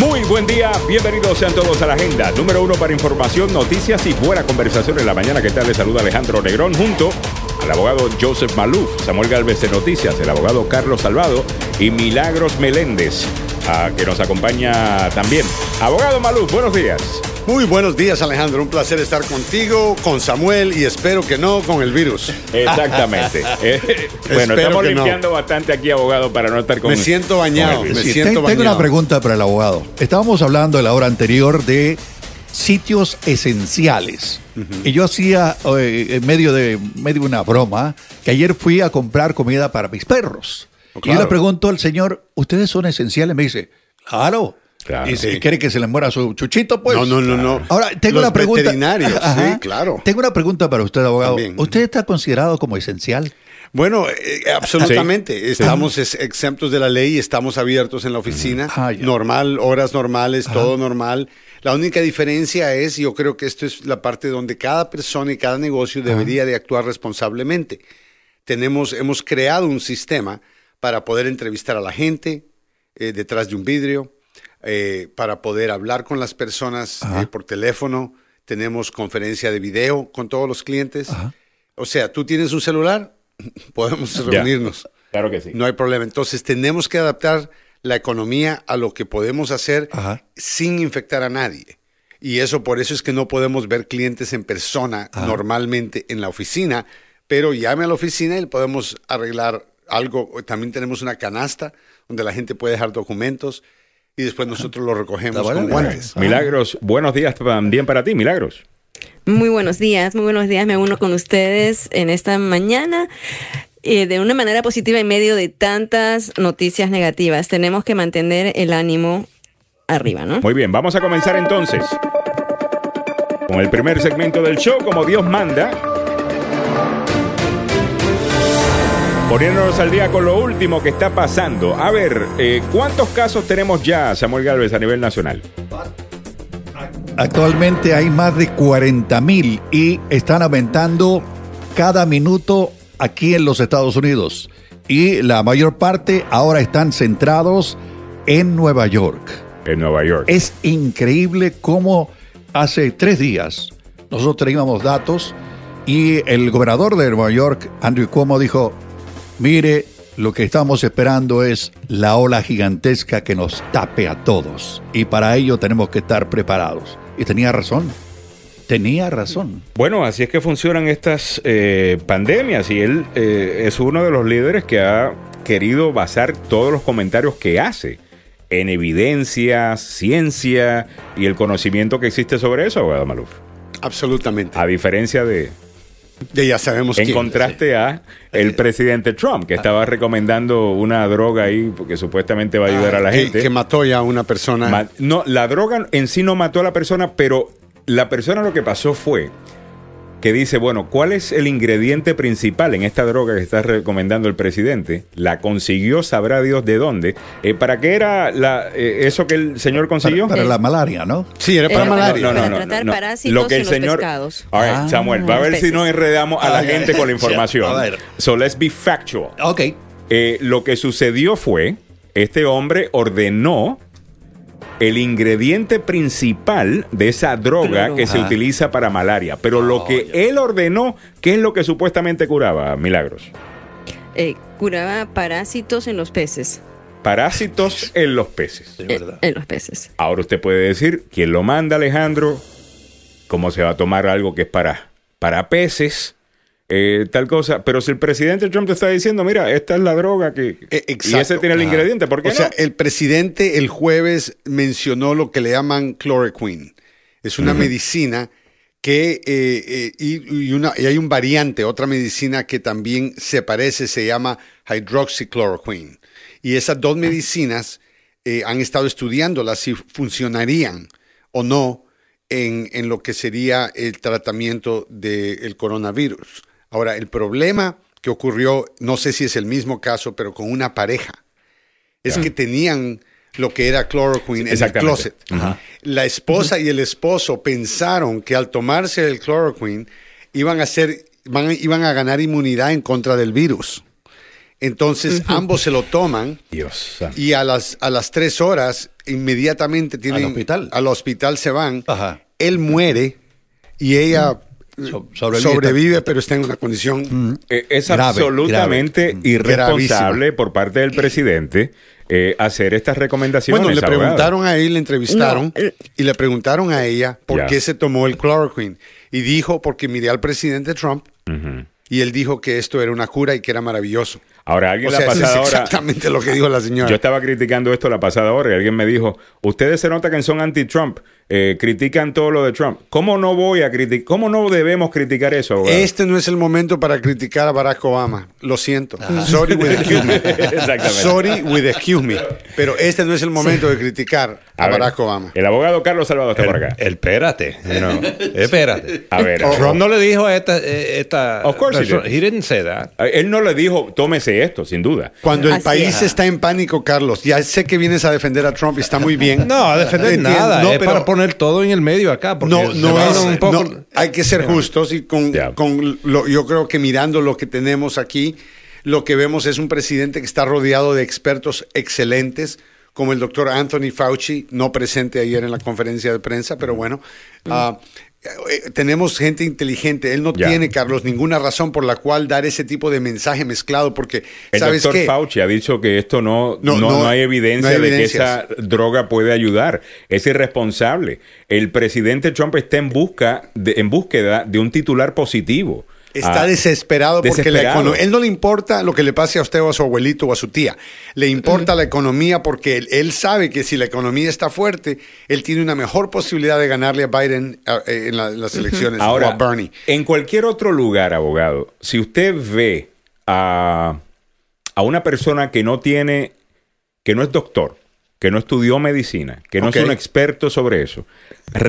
Muy buen día, bienvenidos sean todos a la agenda. Número uno para información, noticias y buena conversación en la mañana. ¿Qué tal? Les saluda Alejandro Negrón junto al abogado Joseph Maluf, Samuel Galvez de Noticias, el abogado Carlos Salvado y Milagros Meléndez, a, que nos acompaña también. Abogado Maluf, buenos días. Muy buenos días Alejandro, un placer estar contigo, con Samuel y espero que no con el virus. Exactamente. Eh, bueno, Espero estamos no. limpiando bastante aquí, abogado, para no estar con... Me siento bañado, me. Sí, siento ten- tengo bañado. una pregunta para el abogado. Estábamos hablando en la hora anterior de sitios esenciales. Y yo hacía, eh, en medio de medio de una broma, que ayer fui a comprar comida para mis perros. Y yo le pregunto al señor, ¿ustedes son esenciales? Me dice, claro. Claro. Y si Sí. quiere que se le muera su chuchito, pues. no, no, no, no. Ahora, tengo Los una pregunta. veterinarios, Ajá. sí, claro. Tengo una pregunta para usted, abogado. También. ¿Usted está considerado como esencial? Bueno, eh, absolutamente. Estamos ex- exentos de la ley, estamos abiertos en la oficina, Ah, normal, horas normales, todo normal. La única diferencia es, yo creo que esto es la parte donde cada persona y cada negocio debería de actuar responsablemente. Tenemos, hemos creado un sistema para poder entrevistar a la gente eh, detrás de un vidrio, eh, para poder hablar con las personas eh, por teléfono. Tenemos conferencia de video con todos los clientes. Ajá. O sea, tú tienes un celular, podemos reunirnos. Claro que sí. No hay problema. Entonces tenemos que adaptar la economía a lo que podemos hacer Ajá. sin infectar a nadie. Y eso por eso es que no podemos ver clientes en persona normalmente en la oficina, pero llame a la oficina y podemos arreglar algo. También tenemos una canasta donde la gente puede dejar documentos y después nosotros lo recogemos bueno, con guantes. Milagros, buenos días también para ti, Milagros. Muy buenos días, muy buenos días. Me uno con ustedes en esta mañana eh, de una manera positiva en medio de tantas noticias negativas. Tenemos que mantener el ánimo arriba, ¿no? Muy bien, vamos a comenzar entonces con el primer segmento del show, como Dios manda. Poniéndonos al día con lo último que está pasando. A ver, eh, ¿cuántos casos tenemos ya, Samuel Galvez, a nivel nacional? Actualmente hay más de 40 mil y están aumentando cada minuto aquí en los Estados Unidos. Y la mayor parte ahora están centrados en Nueva York. En Nueva York. Es increíble cómo hace tres días nosotros teníamos datos y el gobernador de Nueva York, Andrew Cuomo, dijo, mire, lo que estamos esperando es la ola gigantesca que nos tape a todos. Y para ello tenemos que estar preparados. Y tenía razón. Tenía razón. Bueno, así es que funcionan estas eh, pandemias y él eh, es uno de los líderes que ha querido basar todos los comentarios que hace en evidencia, ciencia y el conocimiento que existe sobre eso, abogado Maluf. Absolutamente. A diferencia de, Ya, sabemos en quién. contraste a el presidente Trump, que estaba recomendando una droga ahí porque supuestamente va a ayudar a la Ah, que, gente. que mató ya a una persona. No, la droga en sí no mató a la persona, pero la persona lo que pasó fue que dice, bueno, ¿cuál es el ingrediente principal en esta droga que está recomendando el presidente? La consiguió, sabrá Dios de dónde. Eh, ¿Para qué era la, eh, eso que el señor consiguió? Para, para la malaria, ¿no? sí, era para Eh, malaria. Para tratar parásitos Lo que el en los señor... pescados. All right, Ah, Samuel, va a ver si no enredamos a la gente con la información. a ver. So let's be factual. Ok. Eh, lo que sucedió fue, este hombre ordenó el ingrediente principal de esa droga que se utiliza para malaria. Pero lo que él ordenó, ¿qué es lo que supuestamente curaba, Milagros? Eh, curaba parásitos en los peces. Parásitos en los peces. Es Eh, verdad. en los peces. Ahora usted puede decir, ¿quién lo manda, Alejandro? ¿Cómo se va a tomar algo que es para, para peces? Eh, tal cosa. Pero si el presidente Trump te está diciendo, mira, esta es la droga que... Eh, y exacto. ese tiene el ingrediente, ¿por qué O sea, el presidente el jueves mencionó lo que le llaman chloroquine. Es una medicina que, eh, eh, y, y una, y hay un variante, otra medicina que también se parece, se llama hydroxychloroquine. Y esas dos medicinas eh, han estado estudiándolas si funcionarían o no en, en lo que sería el tratamiento del coronavirus. Ahora, el problema que ocurrió, no sé si es el mismo caso, pero con una pareja, es que tenían lo que era chloroquine en el closet. Ajá. La esposa y el esposo pensaron que al tomarse el chloroquine iban a, hacer, van- iban a ganar inmunidad en contra del virus. Entonces ambos se lo toman Dios y a las, a las tres horas inmediatamente tienen Al hospital. al hospital se van. Ajá. Él muere y ella So- sobrevive, sobrevive. pero está en una condición Eh, Es Grave, absolutamente grave. irresponsable por parte del presidente eh, hacer estas recomendaciones. Bueno, le abogado. preguntaron a él, le entrevistaron No, el- y le preguntaron a ella por qué se tomó el chloroquine. Y dijo, porque miré al presidente Trump y él dijo que esto era una cura y que era maravilloso. Ahora, alguien O la sea, eso es pasada hora. exactamente lo que dijo la señora. Yo estaba criticando esto la pasada hora y alguien me dijo, ustedes se nota que son anti-Trump, eh, critican todo lo de Trump. ¿Cómo no voy a criticar, cómo no debemos criticar eso? abogado? Este no es el momento para criticar a Barack Obama. Lo siento. Sorry with excuse me. Exactamente. Sorry with excuse me. Pero este no es el momento de criticar a, ver, Obama. El abogado Carlos Salvador está por acá. El, espérate. No, espérate. A ver, Oh, Trump no le dijo esta. eh, esta Of course he persona- did. he didn't say that. él no le dijo, tómese esto, sin duda. Cuando el Así país es. está en pánico, Carlos, ya sé que vienes a defender a Trump y está muy bien. No, a defender nada. No, es pero- para poner todo en el medio acá. Porque No, no es. un poco- no, hay que ser justos y con, con lo, yo creo que mirando lo que tenemos aquí, lo que vemos es un presidente que está rodeado de expertos excelentes, como el doctor Anthony Fauci, no presente ayer en la conferencia de prensa, pero bueno. eh, tenemos gente inteligente. Él no Ya. tiene, Carlos, ninguna razón por la cual dar ese tipo de mensaje mezclado, porque, El ¿sabes doctor qué? Fauci ha dicho que esto no, no, No, no, no- hay evidencia no hay de que esa droga puede ayudar. Es irresponsable. El presidente Trump está en busca de, en búsqueda de un titular positivo. Está Ah, desesperado porque la desesperado. economía. Él no le importa lo que le pase a usted o a su abuelito o a su tía. Le importa la economía porque él, él sabe que si la economía está fuerte, él tiene una mejor posibilidad de ganarle a Biden a- eh, en, la- en las elecciones Ahora, o a Bernie. en cualquier otro lugar, abogado, si usted ve a, a una persona que no tiene, que no es doctor, que no estudió medicina, que no es un experto sobre eso,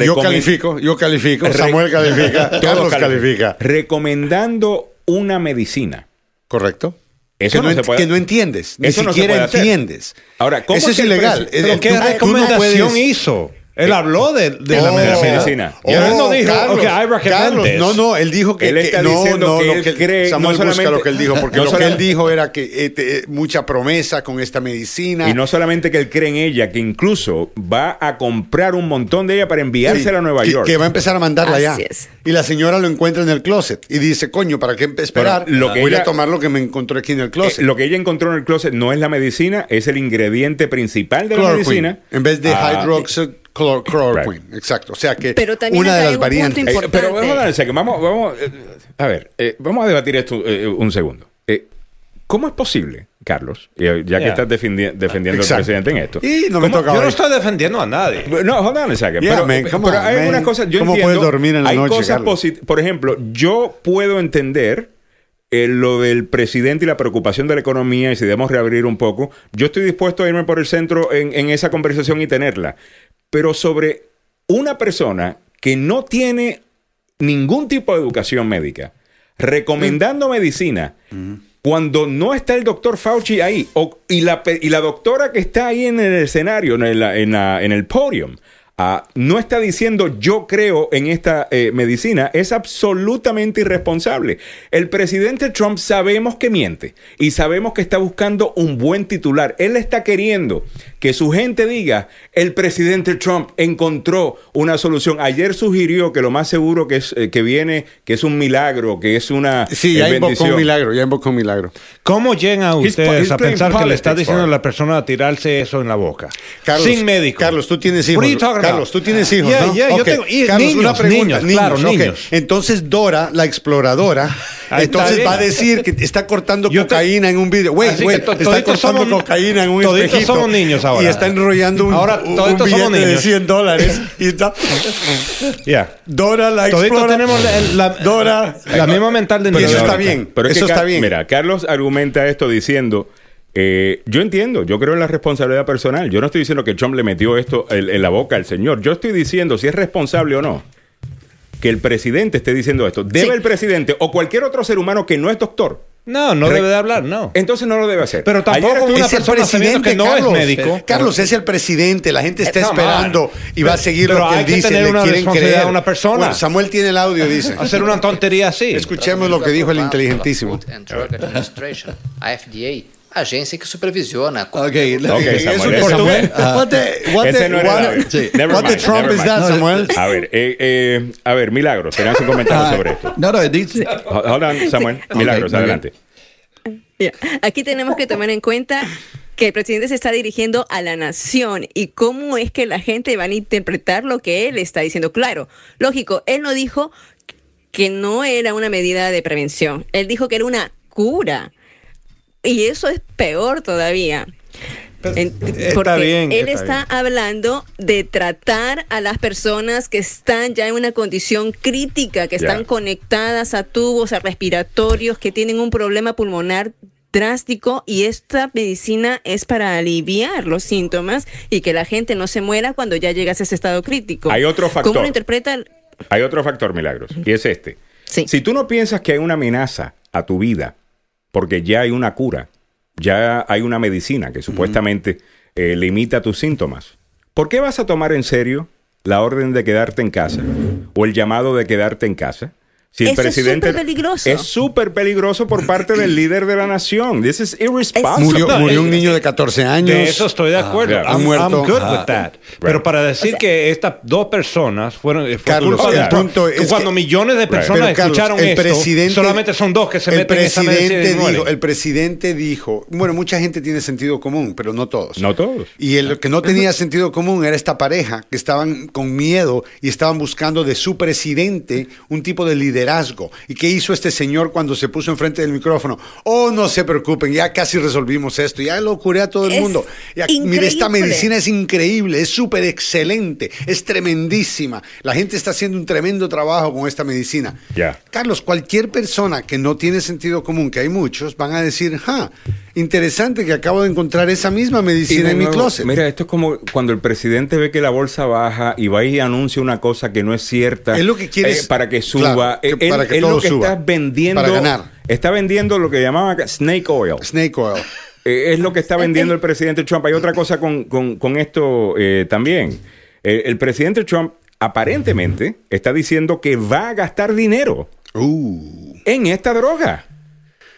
Yo califico, yo califico, Samuel califica, Carlos califica. Recomendando una medicina. Correcto. Eso que, no no puede- que no entiendes, ni Eso no siquiera hacer. entiendes. Ahora, ¿cómo Eso es que ilegal. presi- Eh, ¿Pero tú- qué no recomendación puedes- hizo? Él habló de, de la Oh, medicina. medicina. Y él no dijo, Carlos, ok, I recommend Carlos, no, no, él dijo que, Él está que- no, diciendo no, que lo él que cree, Samuel no busca solamente- lo que él dijo, porque no lo que él dijo era que eh, te- mucha promesa con esta medicina. Y no solamente que él cree en ella, que incluso va a comprar un montón de ella para Sí, enviársela a Nueva que, York. que va a empezar a mandarla Así ya. es. Y la señora lo encuentra en el closet y dice, coño, ¿para qué esperar? Pero lo que Voy ella- a tomar lo que me encontré aquí en el Eh, closet. lo que ella encontró en el closet no es la medicina, es el ingrediente principal de la medicina. En vez de Ah, hydroxychloroquine. Exacto. O sea que Pero también una de las un punto variantes. Eh, pero vamos a segundo, vamos, vamos, eh, a ver, eh, vamos a debatir esto eh, un segundo. Eh, ¿Cómo es posible, Carlos, eh, ya que Yeah. estás defendi- defendiendo al Exacto. presidente en esto? Y no me ¿Cómo- toca Yo no estoy defendiendo a nadie. No, hold on a second. Yeah, pero man, pero on, hay algunas cosas, yo ¿Cómo entiendo. puedes dormir en la hay noche, cosas Por ejemplo, yo puedo entender eh, lo del presidente y la preocupación de la economía y si debemos reabrir un poco. Yo estoy dispuesto a irme por el centro en, en esa conversación y tenerla. Pero sobre una persona que no tiene ningún tipo de educación médica, recomendando medicina, cuando no está el doctor Fauci ahí, o- y, la, y la doctora que está ahí en el escenario, en, el- en la- en el podium, ah, no está diciendo yo creo en esta eh, medicina, es absolutamente irresponsable. El presidente Trump sabemos que miente y sabemos que está buscando un buen titular. Él está queriendo que su gente diga, el presidente Trump encontró una solución. Ayer sugirió que lo más seguro que, es, eh, que viene, que es un milagro, que es una Sí, eh, ya invocó un milagro, ya invocó un milagro. ¿Cómo llegan ustedes he's a pensar que le está diciendo a la persona a tirarse eso en la boca? Carlos, Sin médico. Carlos, tú tienes hijos. Carlos, tú tienes hijos, Yeah, ¿no? yeah, yo Ok. tengo- y- Carlos, niños, una pregunta. niños, claro, ok. niños. Entonces Dora, la exploradora, entonces va a decir que está cortando Yo te- cocaína en un video. Wait, to- está cortando somos- cocaína en un toditos espejito. somos niños ahora. Y está enrollando un, Ahora, un toditos somos billete de niños. 100 dólares. Y está... Ya. Dora, la Toditos exploradora. tenemos la, la- Dora. la misma mental de niños. eso está bien. Pero es Eso que está bien. Mira, Carlos argumenta esto diciendo, eh, yo entiendo, yo creo en la responsabilidad personal. Yo no estoy diciendo que Trump le metió esto en, en la boca al señor. Yo estoy diciendo si es responsable o no. Que el presidente esté diciendo esto. ¿Debe Sí. el presidente o cualquier otro ser humano que no es doctor No, no Re- debe de hablar, no. Entonces no lo debe hacer. Pero tampoco estu- una persona sabiendo presidente, que no Carlos. es médico. Carlos es el presidente, la gente está esperando y va a seguir Pero lo que hay él que dice, tener le una quieren responsabilidad creer. a una persona. Bueno, Samuel tiene el audio, dice. Hacer una tontería así. Escuchemos lo que dijo el inteligentísimo. FDA, agência que supervisiona. Ok, Ok, Eso Samuel, ese- Samuel. What the, what Ese the- no era what-. Sí. The Trump is that, Samuel? A ver, eh, eh, a ver, Milagros, tenías un comentario sobre esto. No, no, dice, Hold on, Samuel. Milagros, bien. adelante. Ya. Aquí tenemos que tomar en cuenta que el presidente se está dirigiendo a la nación y cómo es que la gente va a interpretar lo que él está diciendo. Claro, lógico, él no dijo que no era una medida de prevención, él dijo que era una cura. Y eso es peor todavía. En- está bien, él está está hablando de tratar a las personas que están ya en una condición crítica, que están conectadas a tubos, a respiratorios, que tienen un problema pulmonar drástico y esta medicina es para aliviar los síntomas y que la gente no se muera cuando ya llegas a ese estado crítico. Hay otro factor. ¿Cómo lo interpreta? el- Hay otro factor, Milagros, y es este. Sí. Si tú no piensas que hay una amenaza a tu vida, porque ya hay una cura, ya hay una medicina que supuestamente eh, limita tus síntomas, ¿por qué vas a tomar en serio la orden de quedarte en casa o el llamado de quedarte en casa? Si el Eso es presidente superpeligroso. es súper peligroso por parte del líder de la nación. This is irresponsible. Murió, murió un niño de 14 años. De eso estoy de acuerdo. yeah. I'm, Han muerto. I'm good Ah. with that. Pero para decir que estas dos personas fueron fue Carlos, culpa el punto es cuando que- millones de personas Pero, Carlos, escucharon el esto, presidente- solamente son dos que se el meten en esa dijo, el presidente dijo, bueno, mucha gente tiene sentido común, pero no todos. No todos. Y el que no tenía sentido común era esta pareja que estaban con miedo y estaban buscando de su presidente un tipo de liderazgo. ¿Y qué hizo este señor cuando se puso enfrente del micrófono? Oh, no se preocupen, ya casi resolvimos esto, ya lo curé a todo el Es mundo. Ya, mire, esta medicina es increíble, es súper excelente, es tremendísima. La gente está haciendo un tremendo trabajo con esta medicina. Ya. Carlos, cualquier persona que no tiene sentido común, que hay muchos, van a decir, ja, interesante que acabo de encontrar esa misma medicina en mi closet. Mira, esto es como cuando el presidente ve que la bolsa baja y va y anuncia una cosa que no es cierta. Él lo que quiere eh, es- para que suba. claro, que- él, para que él todo lo que suba. está vendiendo. Para ganar. Está vendiendo lo que llamaban snake oil. Snake oil. Eh, es lo que está vendiendo el presidente Trump. Hay otra cosa con, con- con esto eh, también. Eh, el presidente Trump aparentemente está diciendo que va a gastar dinero Uh. en esta droga.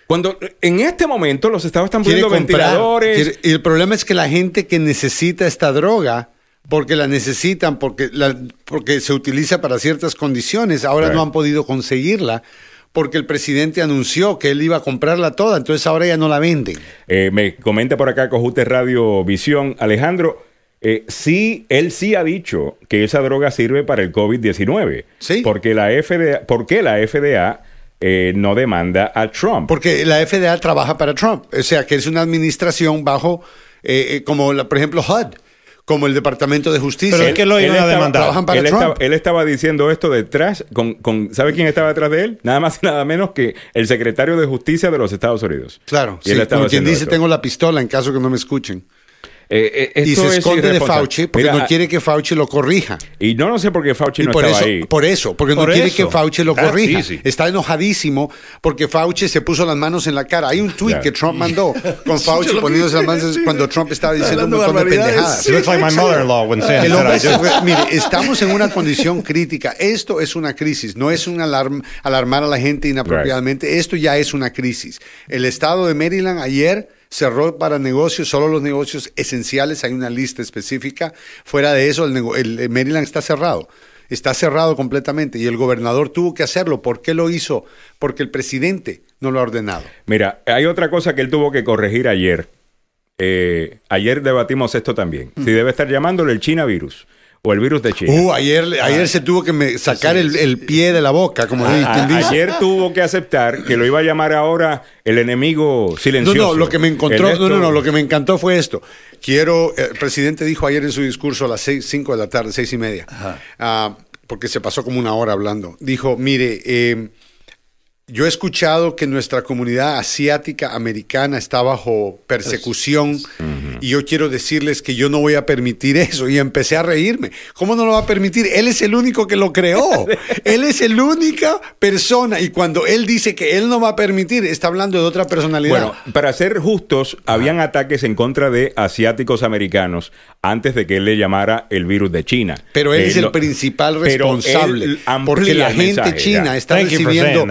Cuando en este momento los estados están poniendo comprar. ventiladores. Quiere- y el problema es que la gente que necesita esta droga, porque la necesitan, porque, la- porque se utiliza para ciertas condiciones, ahora Right. no han podido conseguirla. Porque el presidente anunció que él iba a comprarla toda, entonces ahora ya no la venden. Eh, me comenta por acá Cojute Radio Visión. Alejandro, eh, sí, él sí ha dicho que esa droga sirve para el COVID-19. Sí. Porque la FDA, ¿Por qué la FDA eh, no demanda a Trump? Porque la FDA trabaja para Trump, o sea que es una administración bajo, eh, eh, como la- por ejemplo HUD, como el Departamento de Justicia. Pero es que lo iban a demandar. Trabajan para él, Trump. estaba, él estaba diciendo esto detrás, con, con- ¿sabe quién estaba detrás de él? Nada más y nada menos que el secretario de Justicia de los Estados Unidos. Claro, Y él sí, estaba como quien dice, esto. tengo la pistola en caso que no me escuchen. Eh, eh, Y se es esconde de. Fauci porque Mira, no quiere que Fauci lo corrija. Y no, no sé por qué Fauci Y no por estaba eso, ahí. por eso, porque Por no quiere que Fauci lo Ah, corrija. sí, sí. Está enojadísimo porque Fauci se puso las manos en la cara. Hay un tweet que Trump mandó con Fauci poniéndose las manos cuando Trump estaba diciendo un montón de pendejadas. Looks like my mother-in-law when saying that fue- mire, estamos en una condición crítica. Esto es una crisis, no es un alarm, alarmar a la gente inapropiadamente. Esto ya es una crisis. El estado de Maryland ayer cerró para negocios, solo los negocios esenciales, hay una lista específica. Fuera de eso, el, el- el Maryland está cerrado. Está cerrado completamente y el gobernador tuvo que hacerlo. ¿Por qué lo hizo? Porque el presidente no lo ha ordenado. Mira, hay otra cosa que él tuvo que corregir ayer. Eh, ayer debatimos esto también. Si debe estar llamándole el China virus o el virus de China. Uh, ayer, ayer se tuvo que me- sacar el, el pie de la boca, como A- a- ayer tuvo que aceptar que lo iba a llamar ahora el enemigo No, silencioso. no, lo que me encontró, no, no, no, lo que me encantó fue esto. Quiero, eh, el presidente dijo ayer en su discurso a las seis, cinco de la tarde, seis y media, ah, porque se pasó como una hora hablando. Dijo, mire, eh, yo he escuchado que nuestra comunidad asiática americana está bajo persecución y yo quiero decirles que yo no voy a permitir eso y empecé a reírme. ¿Cómo no lo va a permitir? Él es el único que lo creó. él es la única persona y cuando él dice que él no va a permitir, está hablando de otra personalidad. Bueno, para ser justos, habían ataques en contra de asiáticos americanos antes de que él le llamara el virus de China. pero él Eh, es el principal responsable porque la el gente mensaje, china está Thank recibiendo.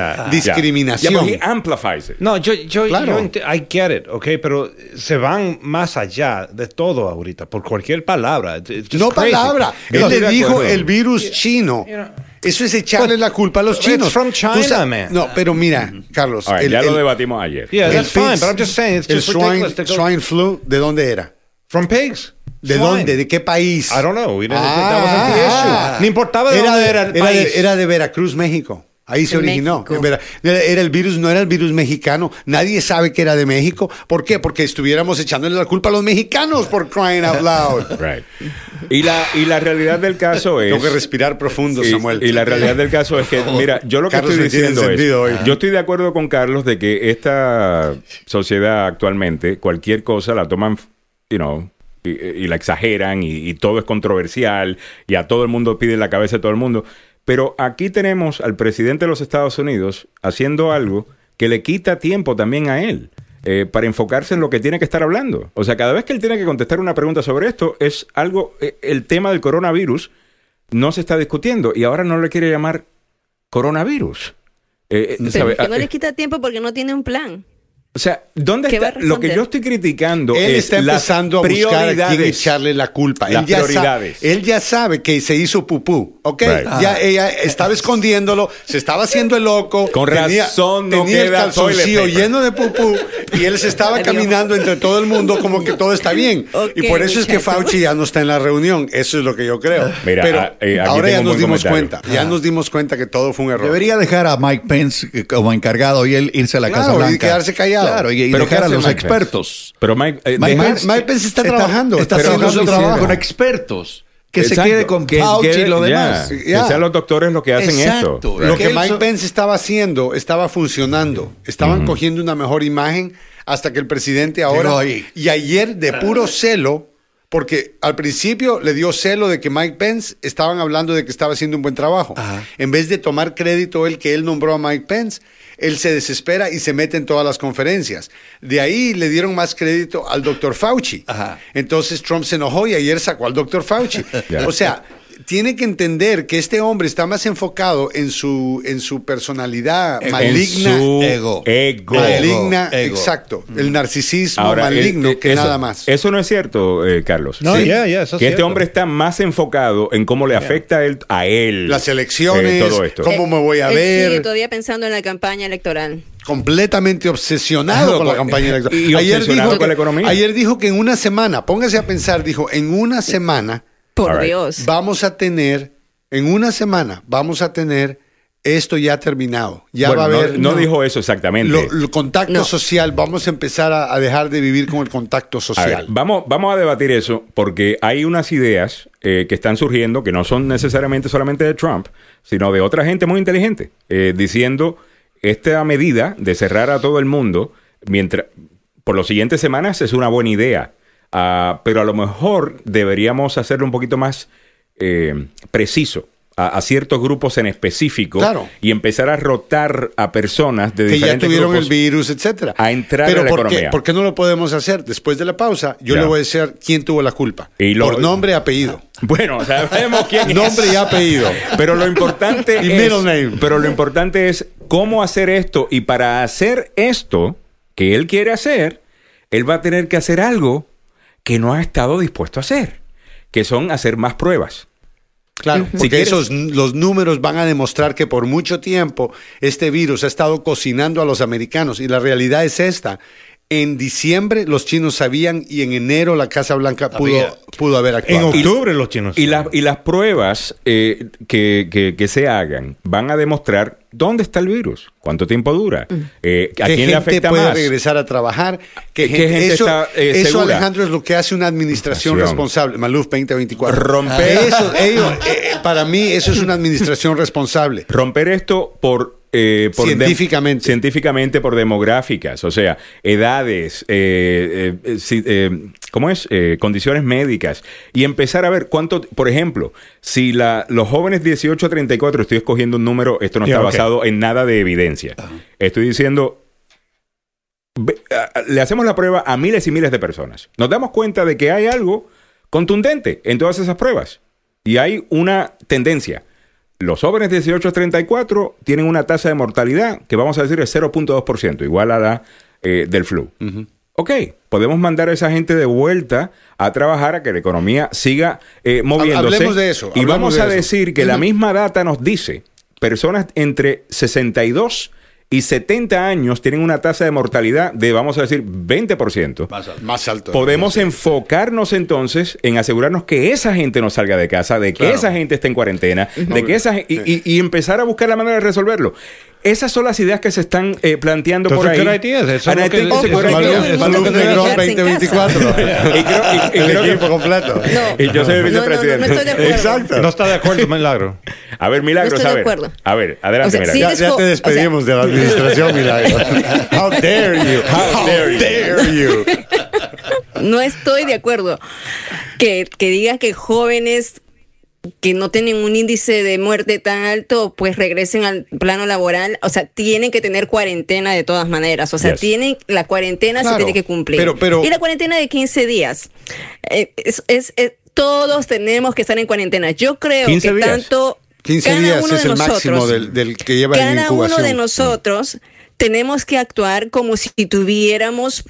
Discriminación. Yeah, but he amplifies it. No, yo, yo, Claro. yo I get it, ok, pero se van más allá de todo ahorita, por cualquier palabra. No crazy. palabra. Él le de dijo el virus chino. know- Eso es echarle But- la culpa a los it's chinos. from China, man. No, pero mira, Carlos. Right, el- ya lo el- debatimos ayer. Yeah, el that's fine, but I'm just saying, it's el just swine, ridiculous to go- swine flu, ¿de dónde era? From pigs. ¿De Swine. dónde? ¿De qué país? I don't know. We didn't- Ah, that wasn't the ah. issue. Ni importaba de era dónde de, era el era de- país. era de Veracruz, México. Ahí se originó. Era, era el virus, no era el virus mexicano. Nadie sabe que era de México. ¿Por qué? Porque estuviéramos echándole la culpa a los mexicanos por crying out loud. Right. Y la, y la realidad del caso es. Tengo que respirar profundo, y, Samuel. y la realidad del caso es que, mira, yo lo que Carlos estoy diciendo es, hoy. yo estoy de acuerdo con Carlos de que esta sociedad actualmente, cualquier cosa la toman, you know, y, y la exageran y, y todo es controversial y a todo el mundo pide la cabeza de todo el mundo. Pero aquí tenemos al presidente de los Estados Unidos haciendo algo que le quita tiempo también a él. eh, para enfocarse en lo que tiene que estar hablando. O sea, cada vez que él tiene que contestar una pregunta sobre esto, es algo, eh, el tema del coronavirus no se está discutiendo y ahora no le quiere llamar coronavirus. Eh, eh, Pero ¿sabe? que no Ah, le eh, quita tiempo porque no tiene un plan. O sea, ¿dónde ¿Qué va está? Lo que yo estoy criticando Él es está las empezando a buscar a quién echarle la culpa. Las él, ya prioridades. Sabe, él ya sabe que se hizo pupú, ¿ok? Right. Ya ella estaba escondiéndolo, se estaba haciendo el loco. Con razón no tenía el queda calzoncillo lleno de pupú y él se estaba caminando entre todo el mundo como que todo está bien. Y por eso es que. Fauci ya no está en la reunión. Eso es lo que yo creo. Mira, Pero ah, eh, ahora ya nos dimos comentario. cuenta. Ya nos dimos cuenta que todo fue un error. Debería dejar a Mike Pence eh, como encargado y él irse a la Claro, Casa y Blanca. quedarse callado. Claro, y, y ¿Pero dejar a los Mike Pence? expertos. Pero Mike, eh, Mike Pence, Mike Pence está trabajando, Está está haciendo su trabajo con expertos. Que se quede con que Fauci y lo demás. Que sean los doctores los que hacen Exacto. esto. Lo Que Mike Pence estaba haciendo estaba funcionando. Estaban cogiendo una mejor imagen hasta que el presidente ahora. Y ayer, de puro celo, porque al principio le dio celo de que Mike Pence estaban hablando de que estaba haciendo un buen trabajo. Ajá. En vez de tomar crédito él que él nombró a Mike Pence, él se desespera y se mete en todas las conferencias. De ahí le dieron más crédito al doctor Fauci. Ajá. Entonces Trump se enojó y ayer sacó al doctor Fauci. O sea, tiene que entender que este hombre está más enfocado en su, en su personalidad maligna. su ego. ego. Maligna, Ego. exacto. El narcisismo Ahora, maligno eh, eh, que eso- nada más. Eso no es cierto, eh, Carlos. No, yeah, yeah, eso es que este hombre está más enfocado en cómo le afecta a él, a él Las elecciones, eh, todo esto. ¿Cómo me voy a Él ver? sigue todavía pensando en la campaña electoral. completamente obsesionado con la con- campaña electoral. y obsesionado dijo con la economía. ayer dijo que en una semana, póngase a pensar, dijo, en una semana Por right. Dios. vamos a tener, en una semana vamos a tener esto ya terminado. Ya Bueno, va a no- haber... no, dijo eso exactamente. Lo, lo- contacto No. social, vamos a empezar a, a dejar de vivir con el contacto A ver, social. vamos, vamos a debatir eso porque hay unas ideas eh, que están surgiendo que no son necesariamente solamente de Trump, sino de otra gente muy inteligente, eh, diciendo esta medida de cerrar a todo el mundo mientras por las siguientes semanas es una buena idea, Ah, pero a lo mejor deberíamos hacerlo un poquito más eh, preciso. A, a ciertos grupos en específico Claro. y empezar a rotar a personas de que ya tuvieron grupos el virus, etcétera. a entrar Pero en la ¿por economía. Qué, ¿por qué no lo podemos hacer? Después de la pausa, yo Ya. le voy a decir quién tuvo la culpa. Y lo- Por nombre y apellido. Bueno, sabemos quién es. nombre y apellido. Pero lo importante Y es, name. pero lo importante es cómo hacer esto y para hacer esto que él quiere hacer, él va a tener que hacer algo que no ha estado dispuesto a hacer, que son hacer más pruebas. Claro, Si porque quieres- esos los números van a demostrar que por mucho tiempo este virus ha estado cocinando a los americanos y la realidad es esta. En diciembre los chinos sabían y en enero la Casa Blanca pudo, pudo haber En actuado. octubre los chinos. Y, las y las pruebas eh, que, que- que se hagan van a demostrar dónde está el virus, cuánto tiempo dura, eh, a ¿Qué quién le gente afecta puede más. regresar a trabajar? ¿Qué ¿Qué gente, gente eso, está, eh, eso, segura? Alejandro, es lo que hace una administración Administración. responsable. Maluf 2024. Romper- Eso, ellos, eh, para mí, eso es una administración responsable. Romper esto por eh, por Científicamente. científicamente por demográficas, o sea, edades, eh, eh, si- ¿cómo es? Eh, condiciones médicas y empezar a ver cuánto, por ejemplo, si la, los jóvenes 18 a 34, estoy escogiendo un número, esto no está basado en nada de evidencia, estoy diciendo ve- a- a- le hacemos la prueba a miles y miles de personas. Nos damos cuenta de que hay algo contundente en todas esas pruebas. Y hay una tendencia. Los jóvenes de 18 a 34 tienen una tasa de mortalidad que vamos a decir es 0.2%, igual a la eh, del flu. Ok, podemos mandar a esa gente de vuelta a trabajar a que la economía siga eh, moviéndose. hablemos de eso, Y vamos de a eso. decir que la misma data nos dice, personas entre 62 y 70 años tienen una tasa de mortalidad de, vamos a decir, 20%. Más alto. Podemos enfocarnos entonces en asegurarnos que esa gente no salga de casa, de que Claro. esa gente esté en cuarentena, de que esa y- y empezar a buscar la manera de resolverlo. Esas son las ideas que se están eh, planteando por ahí. El Maluf mundo que Negrón quedarse en 2024. Y creo- y- y El creo que- equipo completo. No, Y yo soy el no, no, no, no, vicepresidente. estoy de acuerdo. Exacto. No está de acuerdo, Milagro. A ver, Milagros, No estoy a de ver. acuerdo. A ver, adelante, O sea, Milagros. sí Ya, te o sea- despedimos de la administración, Milagro. How dare you? How dare you? No estoy de acuerdo que, que digan que jóvenes que no tienen un índice de muerte tan alto, pues regresen al plano laboral. O sea, tienen que tener cuarentena de todas maneras. O sea, Yes. tienen la cuarentena Claro, se tiene que cumplir. pero- pero- y la cuarentena de 15 días. Eh, es, es- es- todos tenemos que estar en cuarentena. Yo creo 15 que días. tanto 15 cada días uno es de el máximo nosotros- del, del que lleva en cada incubación. uno de nosotros tenemos que actuar como si tuviéramos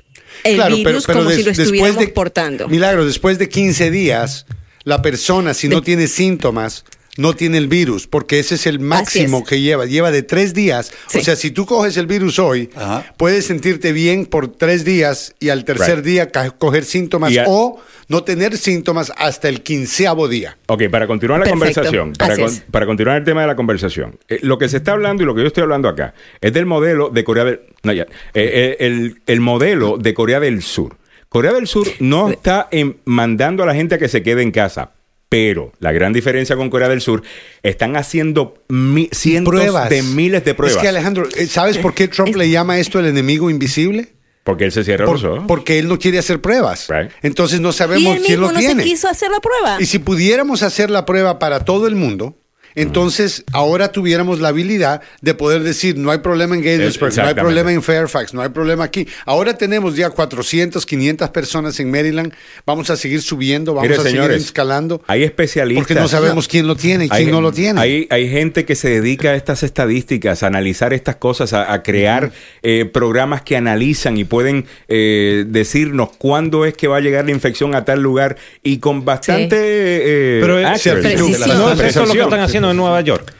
el Claro, virus, como des- si lo estuviéramos de- portando. Milagro, después de 15 días, la persona, si no De- tiene síntomas, no tiene el virus, porque ese es el máximo es. que lleva. Lleva de tres días. Sí. O sea, si tú coges el virus hoy, Ajá. puedes sentirte bien por tres días y al tercer Right. día coger síntomas o no tener síntomas hasta el quinceavo día. Ok, para continuar la Perfecto. conversación, para, con- continuar el tema de la conversación, eh, lo que se está hablando y lo que yo estoy hablando acá es del modelo de Corea del no, ya, eh, eh, el, el modelo de Corea del Sur. Corea del Sur no está en- mandando a la gente a que se quede en casa, pero la gran diferencia con Corea del Sur están haciendo mi- cientos Pruebas. de miles de pruebas. Es que Alejandro, eh, ¿sabes por qué Trump le llama esto el enemigo invisible? porque él se cierra Por- los ojos. porque él no quiere hacer pruebas. Right. Entonces no y sabemos él quién mismo lo no tiene. se quiso hacer la prueba. Y si pudiéramos hacer la prueba para todo el mundo, entonces ahora tuviéramos la habilidad de poder decir, no hay problema en Gaithersburg, no hay problema en Fairfax, no hay problema aquí. Ahora tenemos ya 400, 500 personas en Maryland, vamos a seguir subiendo, vamos Mire, a seguir escalando. Hay especialistas. Porque no sabemos quién lo tiene y quién Hay- no lo tiene. Hay, hay gente que se dedica a estas estadísticas, a analizar estas cosas, a, a crear eh, programas que analizan y pueden eh, decirnos cuándo es que va a llegar la infección a tal lugar y con bastante eh, Pero es no es lo que están haciendo en Nueva York.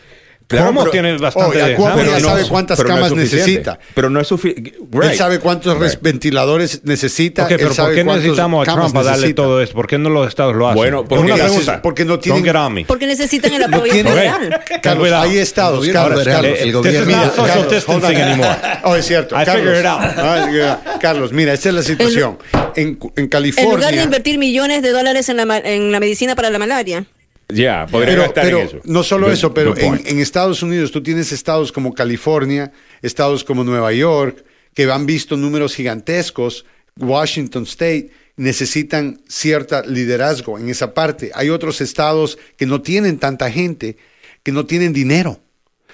Claro, ¿Cómo pero- tiene bastante Oye, Cuomo ya no- sabe cuántas no camas necesita. Pero no es suficiente. Él sabe cuántos res- Right. ventiladores necesita. Él sabe ¿por qué necesitamos a Trump para darle necesita. todo esto? ¿Por qué no los estados lo hacen? Bueno, porque una haces- pregunta. porque no tienen- porque necesitan el apoyo federal. Carlos, Cuidado. hay estados, Los Carlos, Carlos. el is gobierno- social Carlos. Oh, es cierto. I Carlos. figured it out. Ah, Carlos, mira, esta es la situación. En, en En lugar de California. invertir millones de dólares en la, ma- en la medicina para la malaria. Ya, podría Pero, gastar pero en eso. no solo Good- eso, pero en, Estados Unidos tú tienes estados como California, estados como Nueva York, que han visto números gigantescos, Washington State, necesitan cierta liderazgo en esa parte. Hay otros estados que no tienen tanta gente, que no tienen dinero,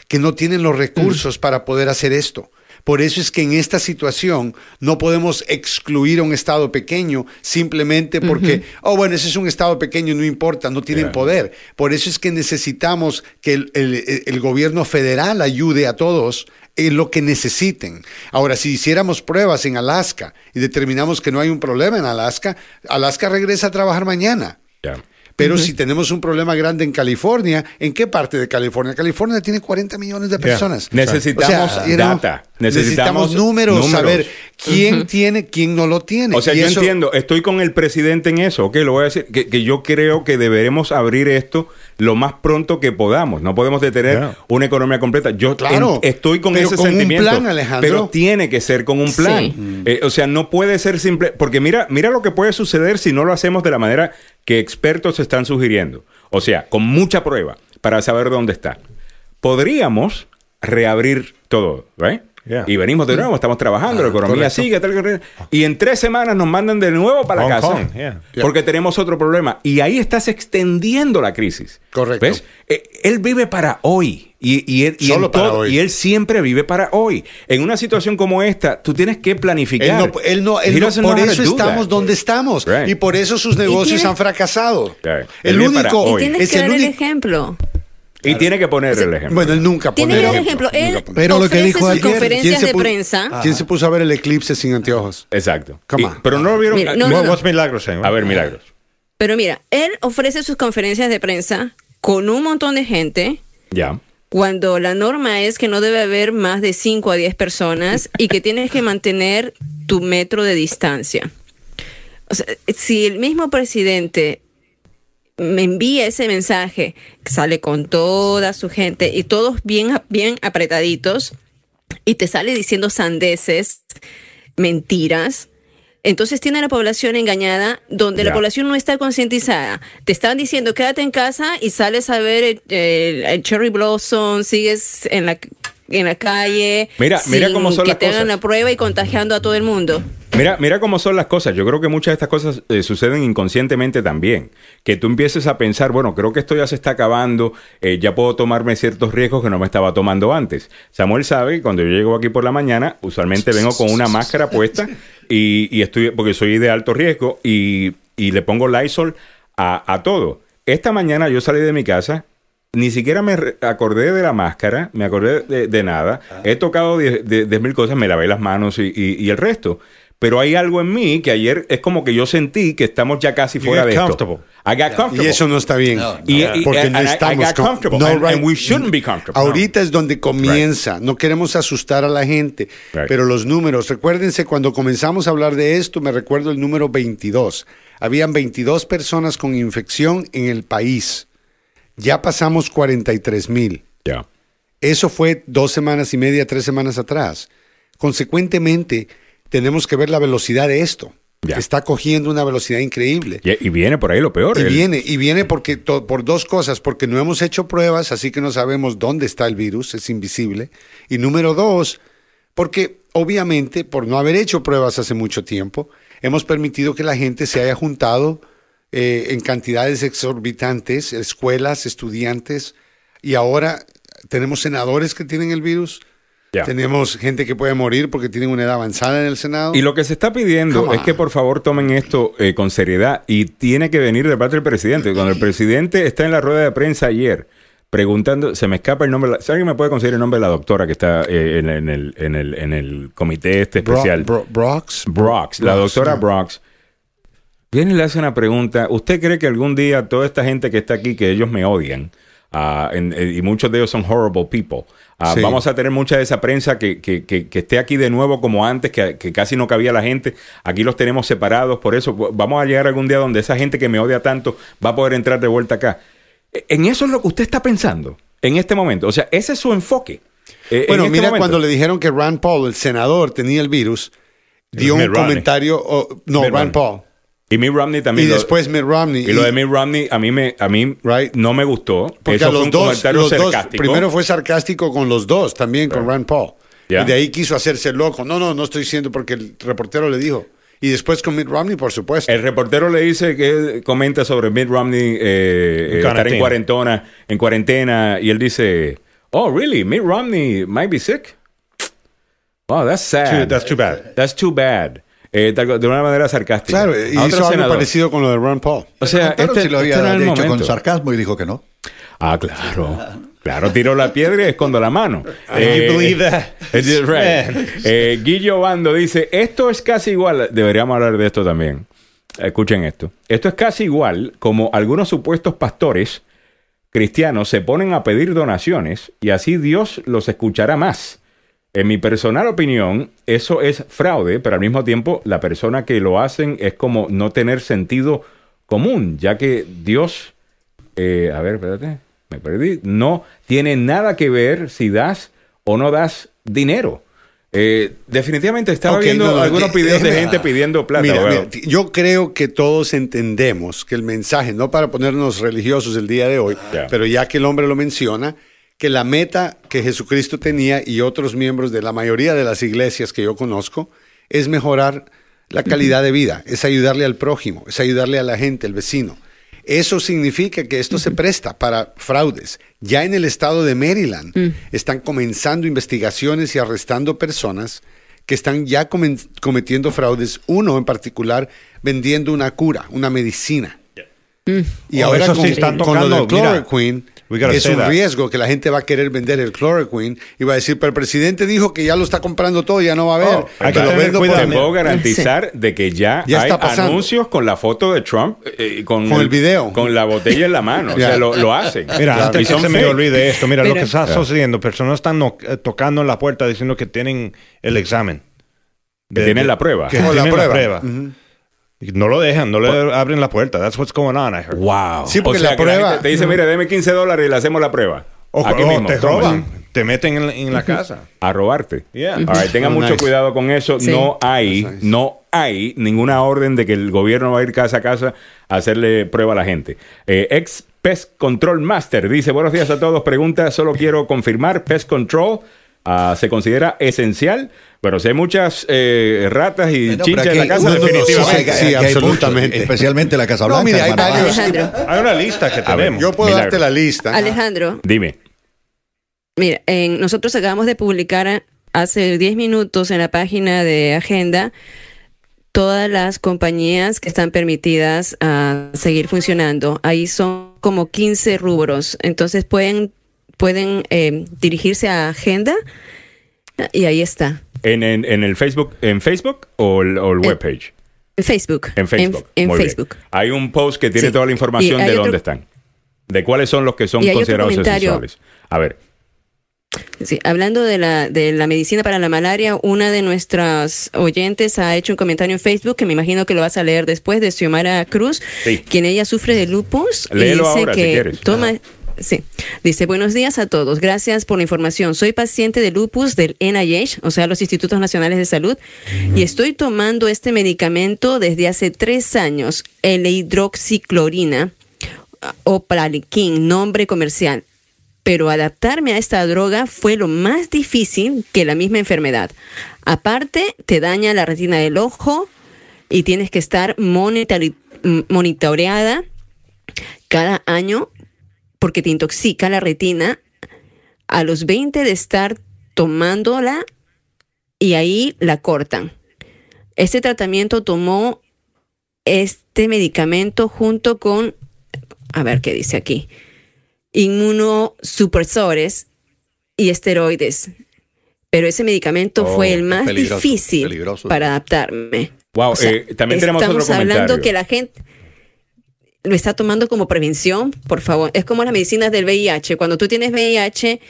que no tienen los recursos para poder hacer esto. Por eso es que en esta situación no podemos excluir a un estado pequeño simplemente porque, oh, bueno, ese es un estado pequeño, no importa, no tienen Yeah. poder. Por eso es que necesitamos que el, el- el gobierno federal ayude a todos en lo que necesiten. Ahora, si hiciéramos pruebas en Alaska y determinamos que no hay un problema en Alaska, Alaska regresa a trabajar mañana. Ya. Pero si tenemos un problema grande en California, ¿en qué parte de California? California tiene 40 millones de personas. Necesitamos O sea, you know, data, necesitamos necesitamos números, números. saber quién tiene, quién no lo tiene. O sea, Y yo eso- entiendo, estoy con el presidente en eso, ok, lo voy a decir, que, que yo creo que deberemos abrir esto lo más pronto que podamos. No podemos detener Yeah. una economía completa. Yo Claro, en- estoy con pero ese con un sentimiento. plan, Alejandro. Pero tiene que ser con un plan. Sí. Eh, o sea, no puede ser simple. Porque mira, mira lo que puede suceder si no lo hacemos de la manera que expertos están sugiriendo. O sea, con mucha prueba para saber dónde está. Podríamos reabrir todo, ¿right? Yeah. Y venimos de nuevo, estamos trabajando, la economía correcto. sigue, tal, tal, y en tres semanas nos mandan de nuevo para Hong casa. Kong, yeah. Porque tenemos otro problema. Y ahí estás extendiendo la crisis. Correcto. ¿Ves? Eh, Él vive para hoy. Y, y él, y Solo en para todo- hoy. y él siempre vive para hoy. En una situación como esta, tú tienes que planificar. Él no, él no, él no- por eso estamos donde estamos. Right. Y por eso sus negocios tiene- han fracasado. Right. El único. Y tienes es que el dar el único. Y tiene que poner el ejemplo. Bueno, él nunca Tiene pone el ejemplo. Él. Pero lo que dijo ayer, ¿quién conferencias se de. ¿Quién se puso a ver el eclipse sin anteojos? Exacto. Come Y- on. pero no lo vieron. Mira, no, a- no, no. Milagros saying? A ver, milagros. Pero mira, él ofrece sus conferencias de prensa con un montón de gente. Ya. Cuando la norma es que no debe haber más de 5 a 10 personas y que tienes que mantener tu metro de distancia. O sea, si el mismo presidente me envía ese mensaje, que sale con toda su gente y todos bien, bien apretaditos, y te sale diciendo sandeces, mentiras, entonces tiene a la población engañada donde la población no está concientizada. Te están diciendo quédate en casa y sales a ver el, el- el cherry blossom, sigues en la, en la calle. Mira, mira sin cómo son que las te hagan cosas. la prueba y contagiando a todo el mundo. Mira, mira cómo son las cosas. Yo creo que muchas de estas cosas eh, suceden inconscientemente también. Que tú empieces a pensar, bueno, creo que esto ya se está acabando, eh, ya puedo tomarme ciertos riesgos que no me estaba tomando antes. Samuel sabe que cuando yo llego aquí por la mañana, usualmente vengo con una máscara puesta y, y estoy, porque soy de alto riesgo y, y le pongo Lysol a, a todo. Esta mañana yo salí de mi casa ni siquiera me acordé de la máscara, me acordé de, de nada. He tocado diez de- diez mil cosas, me lavé las manos y, y- y el resto. Pero hay algo en mí que ayer es como que yo sentí que estamos ya casi You fuera de esto. I got comfortable. Y eso no está bien. No, no. Y- y- Porque no estamos comfortable, no, and- and right. we shouldn't be comfortable. Ahorita es donde comienza. No queremos asustar a la gente. Right. Pero los números, recuérdense, cuando comenzamos a hablar de esto, me recuerdo el número 22. Habían 22 personas con infección en el país. Ya pasamos 43 mil. Ya. Eso fue dos semanas y media, tres semanas atrás. Consecuentemente, tenemos que ver la velocidad de esto. Ya. Está cogiendo una velocidad increíble. Y, y viene por ahí lo peor. Y el- viene, y viene porque por dos cosas, porque no hemos hecho pruebas, así que no sabemos dónde está el virus, es invisible. Y número dos, porque obviamente por no haber hecho pruebas hace mucho tiempo, hemos permitido que la gente se haya juntado eh, en cantidades exorbitantes, escuelas, estudiantes, y ahora tenemos senadores que tienen el virus, tenemos gente que puede morir porque tienen una edad avanzada en el Senado. Y lo que se está pidiendo es que por favor tomen esto eh, con seriedad y tiene que venir de parte del presidente. Cuando el presidente está en la rueda de prensa ayer preguntando, se me escapa el nombre, si alguien me puede conseguir el nombre de la doctora que está eh, en, en el, en, el, en el comité este especial? Bro- Brox. Brox, la doctora. Brox, viene y le hace una pregunta. ¿Usted cree que algún día toda esta gente que está aquí, que ellos me odian, en- eh, y muchos de ellos son horrible people, Sí. vamos a tener mucha de esa prensa que, que- que- que esté aquí de nuevo como antes, que, que casi no cabía la gente? Aquí los tenemos separados, por eso vamos a llegar algún día donde esa gente que me odia tanto va a poder entrar de vuelta acá. Eh, En eso es lo que usted está pensando en este momento. O sea, ese es su enfoque. eh, en Bueno, este mira momento. cuando le dijeron que Rand Paul, el senador, tenía el virus, dio Mitt un Romney. comentario, oh, no, Mitt Rand Romney. Paul. Y Mitt Romney también. Y lo- después Mitt Romney. Y lo de Mitt Romney a mí me a mí Right. no me gustó. porque Eso a fue los un dos, comentario los dos, primero fue sarcástico con los dos, también con Rand Paul. Y de ahí quiso hacerse loco. No, no, no estoy diciendo porque el reportero le dijo. Y después con Mitt Romney, por supuesto. el reportero le dice que comenta sobre Mitt Romney eh, eh, estar en Cuarentena. cuarentena, en cuarentena y él dice, "Oh, really? Mitt Romney might be sick." Wow, that's sad. Too- that's too bad. That's too bad. Eh, tal- de una manera sarcástica. claro, y hizo algo senador. parecido con lo de Rand Paul. O sea, este, si lo este había con sarcasmo y dijo que no. Ah, claro. Claro, tiro la piedra y escondo la mano. Eh, you believe that? Right. Eh, Guillo Bando dice, esto es casi igual, deberíamos hablar de esto también. Escuchen esto. Esto es casi igual como algunos supuestos pastores cristianos se ponen a pedir donaciones y así Dios los escuchará más. En mi personal opinión, eso es fraude, pero al mismo tiempo la persona que lo hacen es como no tener sentido común, ya que Dios, eh, a ver, espérate, me perdí, no tiene nada que ver si das o no das dinero. Eh, definitivamente estaba viendo no, no, algunos di- videos de gente pidiendo plata. Mira, mira, yo creo que todos entendemos que el mensaje, no para ponernos religiosos el día de hoy, pero ya que el hombre lo menciona, que la meta que Jesucristo tenía y otros miembros de la mayoría de las iglesias que yo conozco es mejorar la calidad de vida, es ayudarle al prójimo, es ayudarle a la gente, el vecino. Eso significa que esto se presta para fraudes. Ya en el estado de Maryland están comenzando investigaciones y arrestando personas que están ya cometiendo fraudes, uno en particular vendiendo una cura, una medicina. Y Oh, ahora eso con, sí están con lo chloroquine, es un that. riesgo que la gente va a querer vender el chloroquine y va a decir, pero el presidente dijo que ya lo está comprando todo, ya no va a haber. Oh, hay Te que lo tener vendo cuidado. por- Te puedo garantizar de que ya, Ya hay está anuncios con la foto de Trump eh, y con, Con el video. Con la botella en la mano. O sea, lo, lo hacen. Mira, Y antes que son se me olvide esto, mira lo que está sucediendo. Personas están no- eh, tocando en la puerta diciendo que tienen el examen. Que tienen la prueba. Que Oh, la tienen la prueba. No lo dejan, no le abren la puerta. That's what's going on, I heard. Wow. Sí, porque o sea, la prueba- te dice, mira, deme 15 dólares y le hacemos la prueba. O, Aquí o mismo. te roban, te meten en la, en la casa. A robarte. Yeah. All right, tengan Oh, mucho nice. cuidado con eso. Sí. No hay, nice. no hay ninguna orden de que el gobierno va a ir casa a casa a hacerle prueba a la gente. Eh, ex Pest Control Master dice, buenos días a todos. Pregunta, solo quiero confirmar, Pest Control se considera esencial. Pero si hay muchas eh, ratas y No, pero chinchas en la casa, no, no, no, definitivamente. sí, absolutamente. especialmente la Casa No, Blanca. mire, hay varios. Una lista que ver, tenemos. Yo puedo Milagro. darte la lista. Alejandro, Dime. Mira, en- nosotros acabamos de publicar hace 10 minutos en la página de Agenda todas las compañías que están permitidas a seguir funcionando. Ahí son como 15 rubros. Entonces pueden, pueden eh, dirigirse a Agenda y ahí está. ¿En, en, en el Facebook, en Facebook o el, o el webpage? En Facebook. En Facebook. En, Muy bien. Facebook. Hay un post que tiene Sí. toda la información Y de otro- dónde están. De cuáles son los que son Y considerados esenciales. A ver. Sí, hablando de la, de la medicina para la malaria, una de nuestras oyentes ha hecho un comentario en Facebook que me imagino que lo vas a leer después de Xiomara Cruz, Sí. quien ella sufre de lupus y Léelo dice ahora, si que quieres. toma Sí, dice buenos días a todos, gracias por la información. Soy paciente de lupus del NIH, o sea, los Institutos Nacionales de Salud, y estoy tomando este medicamento desde hace tres años, el hidroxiclorina o Praliquin, nombre comercial. Pero adaptarme a esta droga fue lo más difícil que la misma enfermedad. Aparte, te daña la retina del ojo y tienes que estar monitoreada cada año porque te intoxica la retina a los 20 de estar tomándola y ahí la cortan. Este tratamiento tomó este medicamento junto con, a ver qué dice aquí, inmunosupresores y esteroides. Pero ese medicamento Oh, fue el más peligroso, difícil peligroso. para adaptarme. Wow, O sea, eh, también tenemos otro estamos hablando comentario. que la gente lo está tomando como prevención, por favor. Es como las medicinas del VIH. Cuando tú tienes VIH,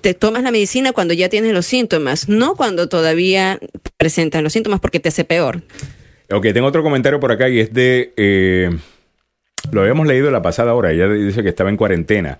te, tomas la medicina cuando ya tienes los síntomas, no cuando todavía presentan los síntomas porque te hace peor. Ok, tengo otro comentario por acá y es de... eh, lo habíamos leído la pasada hora. Ella dice que estaba en cuarentena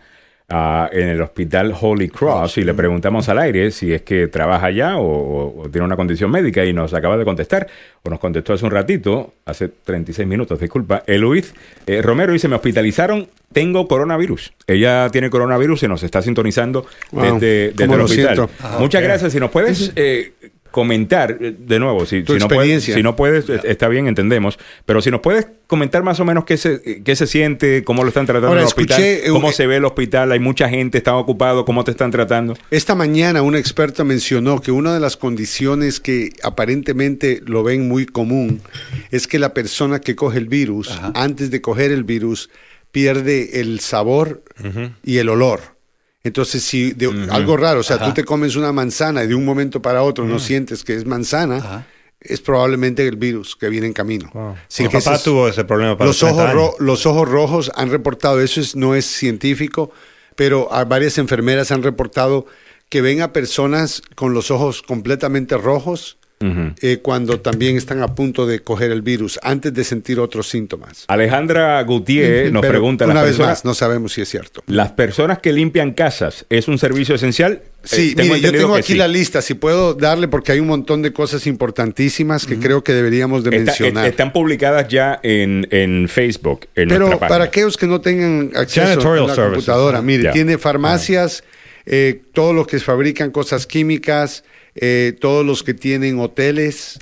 ah, en el hospital Holy Cross y le preguntamos al aire si es que trabaja allá o, tiene una condición médica y nos acaba de contestar o nos contestó hace un ratito, hace 36 minutos, disculpa. El Luis eh, Romero dice, me hospitalizaron, tengo coronavirus. Ella tiene coronavirus y nos está sintonizando Wow, desde, desde el hospital. Muchas gracias. Si nos puedes... eh, comentar eh, de nuevo si, no puedes, experiencia. si no puedes eh, está bien entendemos pero si nos puedes comentar más o menos qué se, qué se siente cómo lo están tratando Ahora, en el hospital escuché, eh, cómo eh, se ve el hospital hay mucha gente está ocupado cómo te están tratando Esta mañana un experto mencionó que una de las condiciones que aparentemente lo ven muy común es que la persona que coge el virus, antes de coger el virus, pierde el sabor y el olor. Entonces, si de, algo raro, o sea, tú te comes una manzana y de un momento para otro no sientes que es manzana, Ajá. es probablemente el virus que viene en camino. Wow. Mi que papá ese es- tuvo ese problema para los 30 ojos, años. ro- los ojos rojos han reportado, eso es- no es científico, pero a varias enfermeras han reportado que ven a personas con los ojos completamente rojos eh, cuando también están a punto de coger el virus, antes de sentir otros síntomas. Alejandra Gutiérrez nos Pero, pregunta, una ¿las vez personas, más, no sabemos si es cierto. ¿las personas que limpian casas es un servicio esencial? Sí, Eh, tengo mire, yo tengo aquí sí. la lista, si puedo darle, porque hay un montón de cosas importantísimas que creo que deberíamos de Está- mencionar. est- están publicadas ya en, en Facebook, en Pero para aquellos que no tengan acceso Janitorial a la services. computadora, mire, tiene farmacias, eh, todos los que fabrican cosas químicas, eh, todos los que tienen hoteles,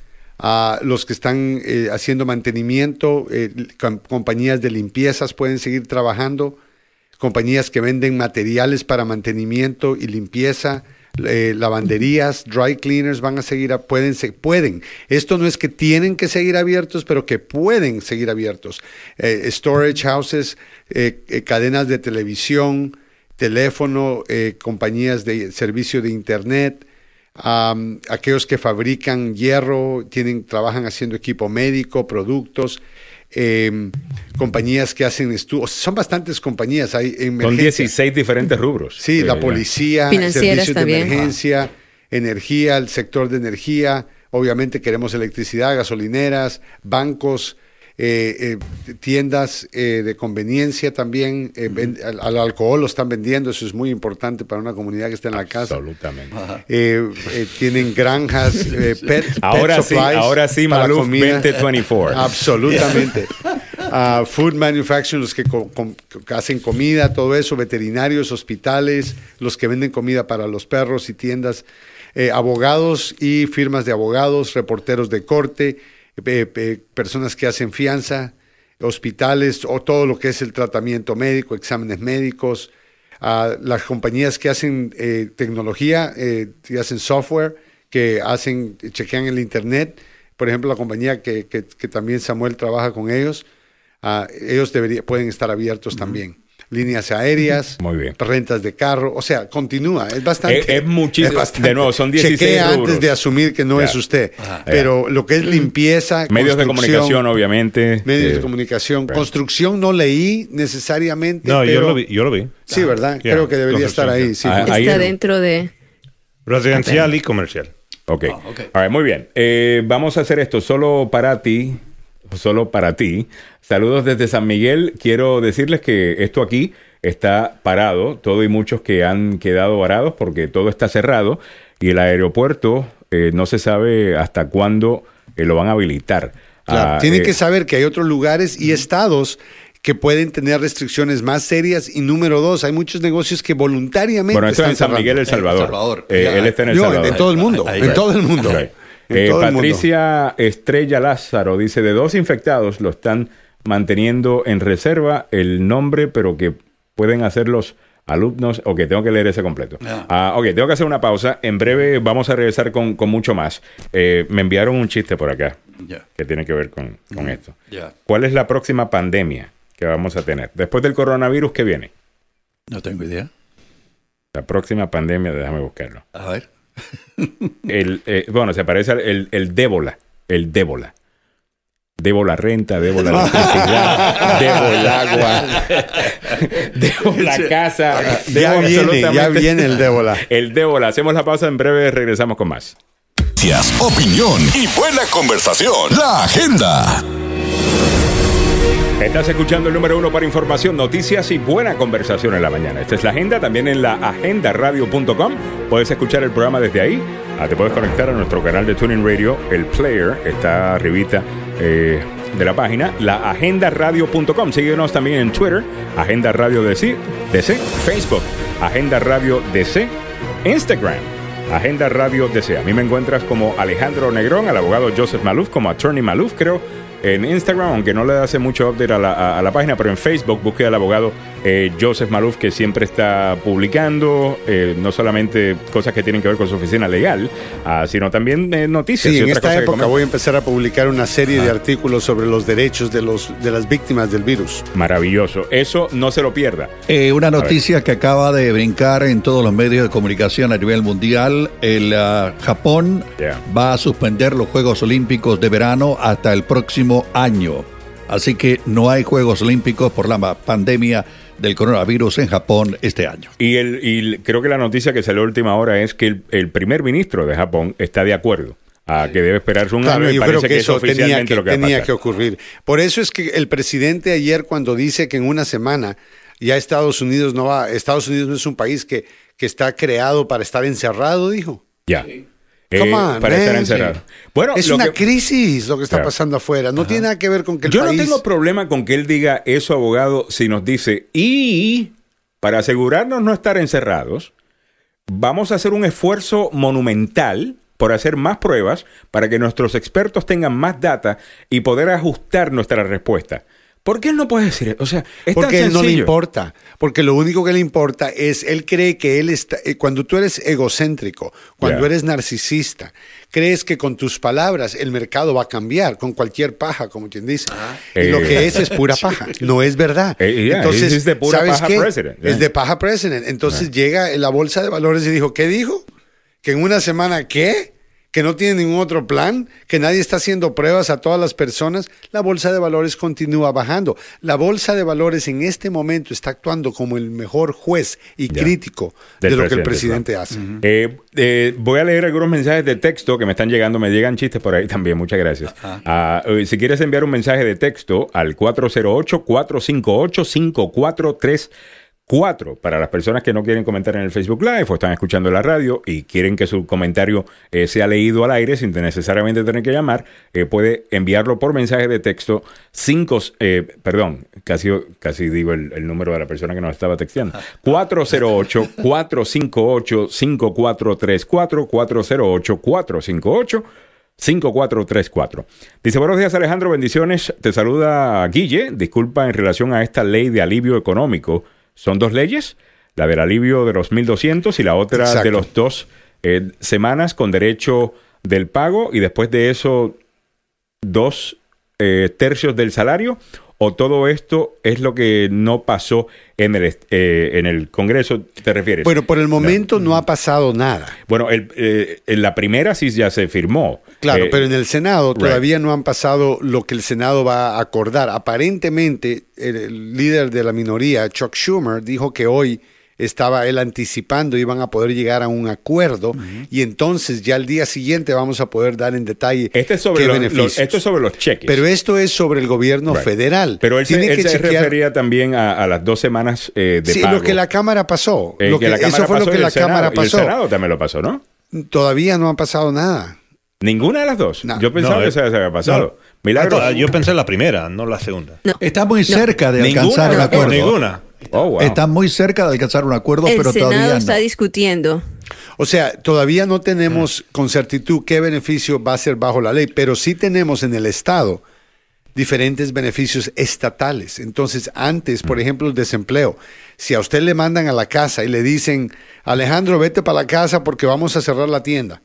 los que están eh, haciendo mantenimiento, eh, com- compañías de limpiezas pueden seguir trabajando, compañías que venden materiales para mantenimiento y limpieza. lavanderías, dry cleaners van a seguir, a- pueden, se- pueden. Esto no es que tienen que seguir abiertos, pero que pueden seguir abiertos. Storage houses, cadenas de televisión, teléfono, compañías de servicio de internet, am, aquellos que fabrican hierro, tienen, trabajan haciendo equipo médico, productos, em, compañías que hacen estudios, son bastantes compañías, hay Son emergencias. 16 diferentes rubros. Sí, Eh, la policía, servicios de también. emergencia, energía, el sector de energía. Obviamente queremos electricidad, gasolineras, bancos, eh, eh, tiendas eh, de conveniencia también. eh, ven- al, al alcohol lo están vendiendo, eso es muy importante para una comunidad que está en la casa. Absolutamente. Tienen granjas, pet, pet Ahora sí, supplies ahora sí, Maluf comida. 2024. Absolutamente. Ah, food manufacturing, los que, co- com- que hacen comida, todo eso, veterinarios, hospitales, los que venden comida para los perros y tiendas, abogados y firmas de abogados, reporteros de corte, eh, eh, personas que hacen fianza, hospitales o todo lo que es el tratamiento médico, exámenes médicos, las compañías que hacen eh, tecnología, eh, que hacen software, que hacen, chequean el internet, por ejemplo, la compañía que, que- que también Samuel trabaja con ellos, ah, ellos debería, pueden estar abiertos también. Líneas aéreas, Muy bien. rentas de carro, o sea, continúa, es bastante. Es- es muchísimo. bastante. De nuevo, son 16 Chequea rubros. antes de asumir que no Ya. es usted. Pero lo que es limpieza, Medios de comunicación, obviamente. Medios eh, de comunicación. bueno. Construcción no leí necesariamente. No, yo pero- lo vi. Yo lo vi. Sí, ¿verdad? Ya, Creo que debería estar ahí. Sí. Ah, Está dentro de... Residencial y comercial. Ok. Ah, ok. All right, muy bien. Eh, vamos a hacer esto solo para ti. Solo para ti. Saludos desde San Miguel. Quiero decirles que esto aquí está parado. Todo y muchos que han quedado varados porque todo está cerrado. Y el aeropuerto eh, no se sabe hasta cuándo eh, lo van a habilitar. Claro, Ah, tienen eh, que saber que hay otros lugares y estados que pueden tener restricciones más serias. Y número dos, hay muchos negocios que voluntariamente Bueno, esto es están en San cerrando. Miguel, El Salvador. Salvador. Eh, él está en El No, Salvador. en todo el mundo. Ahí. en todo el mundo. Right. Eh. Patricia Estrella Lázaro dice, de dos infectados lo están manteniendo en reserva el nombre, pero que pueden hacer los alumnos. Ok, tengo que leer ese completo. Ah. Ok, tengo que hacer una pausa. En breve vamos a regresar con, con mucho más. Eh, me enviaron un chiste por acá que tiene que ver con, con esto. ¿Cuál es la próxima pandemia que vamos a tener? Después del coronavirus, ¿qué viene? No tengo idea. La próxima pandemia, déjame buscarlo. A ver. El, eh, bueno, se parece al el, el débola. El débola. Debo la renta, debo la electricidad, debo el agua, debo la casa. Ya debo viene, ya absolutamente- viene el débola. El débola. Hacemos la pausa en breve, regresamos con más. Opinión y buena conversación. La agenda. Estás escuchando el número uno para información, noticias y buena conversación en la mañana. Esta es la agenda, también en la agendaradio.com. Puedes escuchar el programa desde ahí. Ah, te puedes conectar a nuestro canal de Tuning Radio, el player, está arribita eh, de la página, la agendaradio.com. Síguenos también en Twitter, Agenda Radio DC, DC, Facebook, Agenda Radio DC, Instagram. Agenda Radio DC. A mí me encuentras como Alejandro Negrón, al abogado Joseph Maluf, como Attorney Maluf, creo, en Instagram, aunque no le hace mucho update a la, a- la página, pero en Facebook busque al abogado eh, Joseph Maluf, que siempre está publicando eh, no solamente cosas que tienen que ver con su oficina legal, ah, sino también eh, noticias. Sí, y en otras esta cosas que época voy a empezar a publicar una serie de artículos sobre los derechos de, los, de las víctimas del virus. Maravilloso. Eso no se lo pierda. Eh, una noticia que acaba de brincar en todos los medios de comunicación a nivel mundial. El ah, Japón Yeah. va a suspender los Juegos Olímpicos de verano hasta el próximo año. Así que no hay Juegos Olímpicos por la pandemia del coronavirus en Japón este año. Y, el, y creo que la noticia que salió a última hora es que el, el primer ministro de Japón está de acuerdo a que debe esperarse un Claro, año y yo parece creo que, que es eso tenía, oficialmente que, lo que va a tenía pasar. que ocurrir. Por eso es que el presidente ayer cuando dice que en una semana ya Estados Unidos no va, Estados Unidos no es un país que, que está creado para estar encerrado, dijo. Ya. Eh, on, para estar encerrado. Bueno, es una que- crisis lo que está Claro. pasando afuera. No tiene nada que ver con que el Yo país... no tengo problema con que él diga eso, abogado, si nos dice, y para asegurarnos no estar encerrados, vamos a hacer un esfuerzo monumental por hacer más pruebas para que nuestros expertos tengan más data y poder ajustar nuestra respuesta. ¿Por qué él no puede decir eso? O sea, es Porque tan él no le importa. Porque lo único que le importa es, él cree que él está, eh, cuando tú eres egocéntrico, cuando eres narcisista, crees que con tus palabras el mercado va a cambiar, con cualquier paja, como quien dice. Y lo Eh. que es es pura paja, no es verdad. Eh, yeah, Entonces, es de pura ¿sabes paja qué? president, yeah. Es de paja president. Entonces llega en la bolsa de valores y dijo, ¿qué dijo? Que en una semana, ¿qué? Que no tiene ningún otro plan, que nadie está haciendo pruebas a todas las personas, la bolsa de valores continúa bajando. La bolsa de valores en este momento está actuando como el mejor juez y Ya. crítico Del de lo que el presidente hace. Eh, eh, voy a leer algunos mensajes de texto que me están llegando. Me llegan chistes por ahí también. Muchas gracias. Ah, eh, si quieres enviar un mensaje de texto al 408-458-5434 para las personas que no quieren comentar en el Facebook Live o están escuchando la radio y quieren que su comentario eh, sea leído al aire sin necesariamente tener que llamar, eh, puede enviarlo por mensaje de texto 5, perdón, casi, casi digo el, el número de la persona que nos estaba texteando. 408-458-5434, 408-458. 5434. Dice, buenos días Alejandro, bendiciones. Te saluda Guille. Disculpa en relación a esta ley de alivio económico. Son dos leyes, la del alivio de los 1.200 y la otra Exacto. de los dos eh, semanas con derecho del pago y después de eso dos eh, tercios del salario o todo esto es lo que no pasó en el, eh, en el Congreso, ¿te refieres? Bueno, por el momento no ha pasado nada. Bueno, el, eh, en la primera sí ya se firmó. Claro, Eh, pero en el Senado right. todavía no han pasado lo que el Senado va a acordar. Aparentemente, el, el líder de la minoría, Chuck Schumer, dijo que hoy estaba él anticipando iban a poder llegar a un acuerdo y entonces ya al día siguiente vamos a poder dar en detalle Este es sobre qué los, beneficios. los- esto es sobre los cheques. Pero esto es sobre el gobierno Right. federal. Pero él se, Tiene él que se chequear- refería también a, a las dos semanas eh, de Sí, pago. lo que la Cámara pasó. Eh, Lo que que- la Cámara eso fue lo que el la Senado- Cámara y el pasó. Senado también lo pasó, ¿no? Todavía no ha pasado nada. Ninguna de las dos. No. Yo pensaba No, que eh, eso ya se había pasado. No. Milagros. Ah, Yo pensé la primera, no la segunda. Está muy cerca de alcanzar dos. acuerdo. Ninguna. Oh, wow. Está muy cerca de alcanzar un acuerdo, El pero Senado todavía está no. discutiendo. O sea, todavía no tenemos con certitud qué beneficio va a ser bajo la ley, pero sí tenemos en el Estado diferentes beneficios estatales. Entonces, antes, por ejemplo, el desempleo, si a usted le mandan a la casa y le dicen, Alejandro, vete para la casa porque vamos a cerrar la tienda.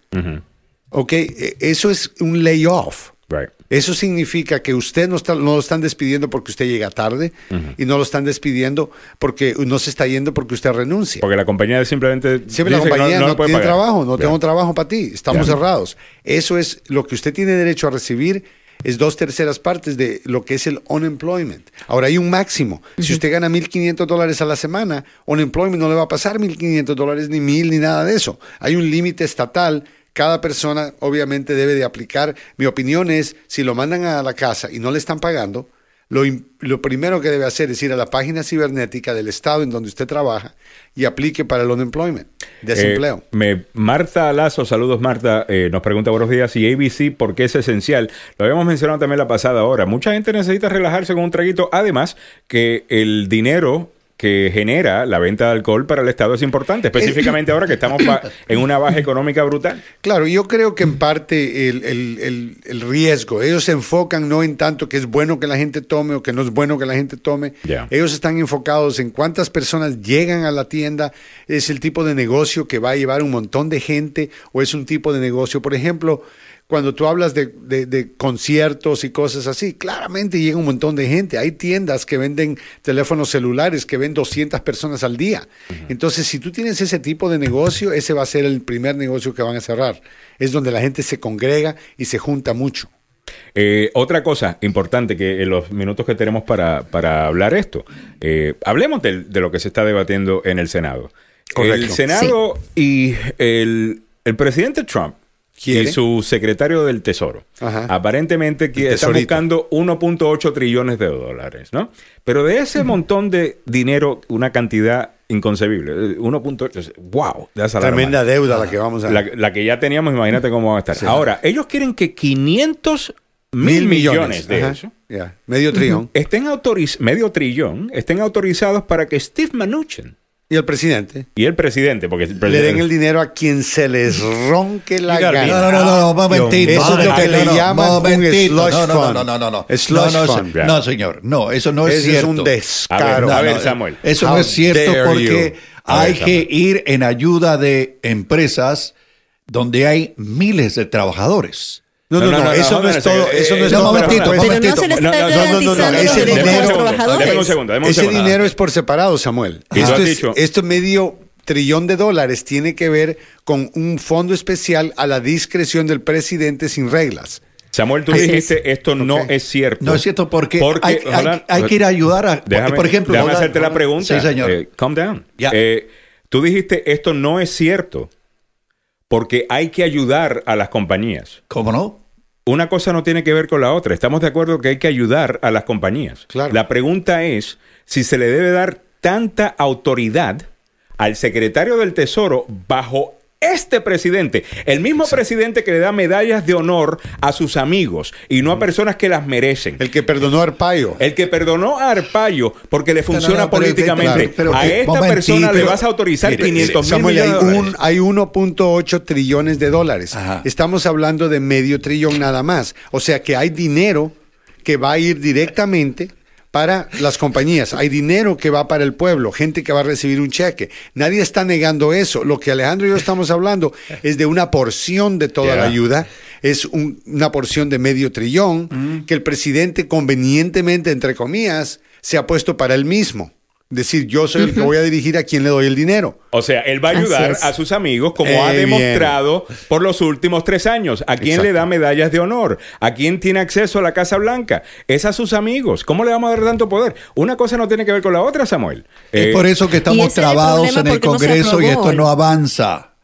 Ok, e- eso es un layoff. Right. Eso significa que usted no, está, no lo están despidiendo porque usted llega tarde y no lo están despidiendo porque no se está yendo porque usted renuncia. Porque la compañía simplemente. Siempre la dice que compañía no, lo puede tiene pagar. trabajo, no tengo trabajo para ti, estamos cerrados. Eso es lo que usted tiene derecho a recibir, es dos terceras partes de lo que es el unemployment. Ahora hay un máximo. Si usted gana 1.500 dólares a la semana, unemployment no le va a pasar 1.500 dólares ni 1.000 ni nada de eso. Hay un límite estatal. Cada persona obviamente debe de aplicar. Mi opinión es, si lo mandan a la casa y no le están pagando, lo, lo primero que debe hacer es ir a la página cibernética del estado en donde usted trabaja y aplique para el unemployment, desempleo. Eh, me- Marta Lazo, saludos Marta, eh, nos pregunta buenos días y ABC, ¿por qué es esencial? Lo habíamos mencionado también la pasada hora. Mucha gente necesita relajarse con un traguito, además que el dinero que genera la venta de alcohol para el Estado es importante, específicamente ahora que estamos en una baja económica brutal. Claro, yo creo que en parte el, el- el- el riesgo, ellos se enfocan no en tanto que es bueno que la gente tome o que no es bueno que la gente tome, Ya. ellos están enfocados en cuántas personas llegan a la tienda, es el tipo de negocio que va a llevar un montón de gente o es un tipo de negocio, por ejemplo, cuando tú hablas de, de- de conciertos y cosas así, claramente llega un montón de gente. Hay tiendas que venden teléfonos celulares que ven 200 personas al día. Entonces, si tú tienes ese tipo de negocio, ese va a ser el primer negocio que van a cerrar. Es donde la gente se congrega y se junta mucho. Eh, otra cosa importante que en los minutos que tenemos para, para hablar esto, eh, hablemos de, lo que se está debatiendo en el Senado. Correcto. El Senado y el, el presidente Trump Quiere. y su secretario del Tesoro. Ajá. Aparentemente que tesorito. buscando 1.8 trillones de dólares, ¿no? Pero de ese montón de dinero, una cantidad inconcebible. eh, 1.8, wow, that's a lot of Tremenda deuda la que vamos a... La, la que ya teníamos, imagínate cómo va a estar. Ahora, ellos quieren que 500 mil millones, de eso Ya, Medio trillón. estén autorizados, medio trillón, estén autorizados para que Steve Mnuchin Y el presidente. y el presidente, porque el Le presidente- den el dinero a quien se les ronque la gana. No, no, no, no, no, momentito. Eso es lo que no, le llaman un slush no, no, fund. No, no, no, no. Slush no, no, fund. no, señor. No, eso no es es cierto. un A ver, descaro. a ver, Samuel. Eso no es cierto porque hay que ir en ayuda de empresas donde hay miles de trabajadores. No, no, no, eso no es todo. Eso no es no, todo. momentito, Pero- Pero no se le está No, no, no, no, no, garantizando ese dinero- Ese dinero es por separado, Samuel. Esto has es, dicho- esto medio trillón de dólares tiene que ver con un fondo especial a la discreción del presidente sin reglas. Samuel, tú Así dijiste esto no es cierto. No es cierto porque, Porque, hay, que ir a ayudar a... Déjame, por ejemplo, déjame hacerte la pregunta. Sí, señor. Eh, calm down. Ya. Eh, tú dijiste esto no es cierto porque hay que ayudar a las compañías. ¿Cómo no? Una cosa no tiene que ver con la otra. Estamos de acuerdo que hay que ayudar a las compañías. Claro. La pregunta es si se le debe dar tanta autoridad al secretario del Tesoro bajo este presidente, el mismo presidente que le da medallas de honor a sus amigos y no a personas que las merecen. El que perdonó a Arpaio. El que perdonó a Arpaio porque le funciona no, políticamente. pero- pero- a esta persona le pero- vas a autorizar mire, 500 mil Samuel, hay, millones de un, hay 1.8 trillones de dólares. Ajá. Estamos hablando de medio trillón nada más. O sea que hay dinero que va a ir directamente para las compañías. Hay dinero que va para el pueblo, gente que va a recibir un cheque. Nadie está negando eso. Lo que Alejandro y yo estamos hablando es de una porción de toda la ayuda. Es un- una porción de medio trillón que el presidente convenientemente, entre comillas, se ha puesto para él mismo. Decir, yo soy el que voy a dirigir a quien le doy el dinero. O sea, él va a ayudar a sus amigos como Eh, ha bien. demostrado por los últimos tres años. ¿A quién le da medallas de honor? ¿A quién tiene acceso a la Casa Blanca? Es a sus amigos. ¿Cómo le vamos a dar tanto poder? Una cosa no tiene que ver con la otra, Samuel. Es Eh, por eso que estamos ese es el trabados en el no Congreso y esto no avanza.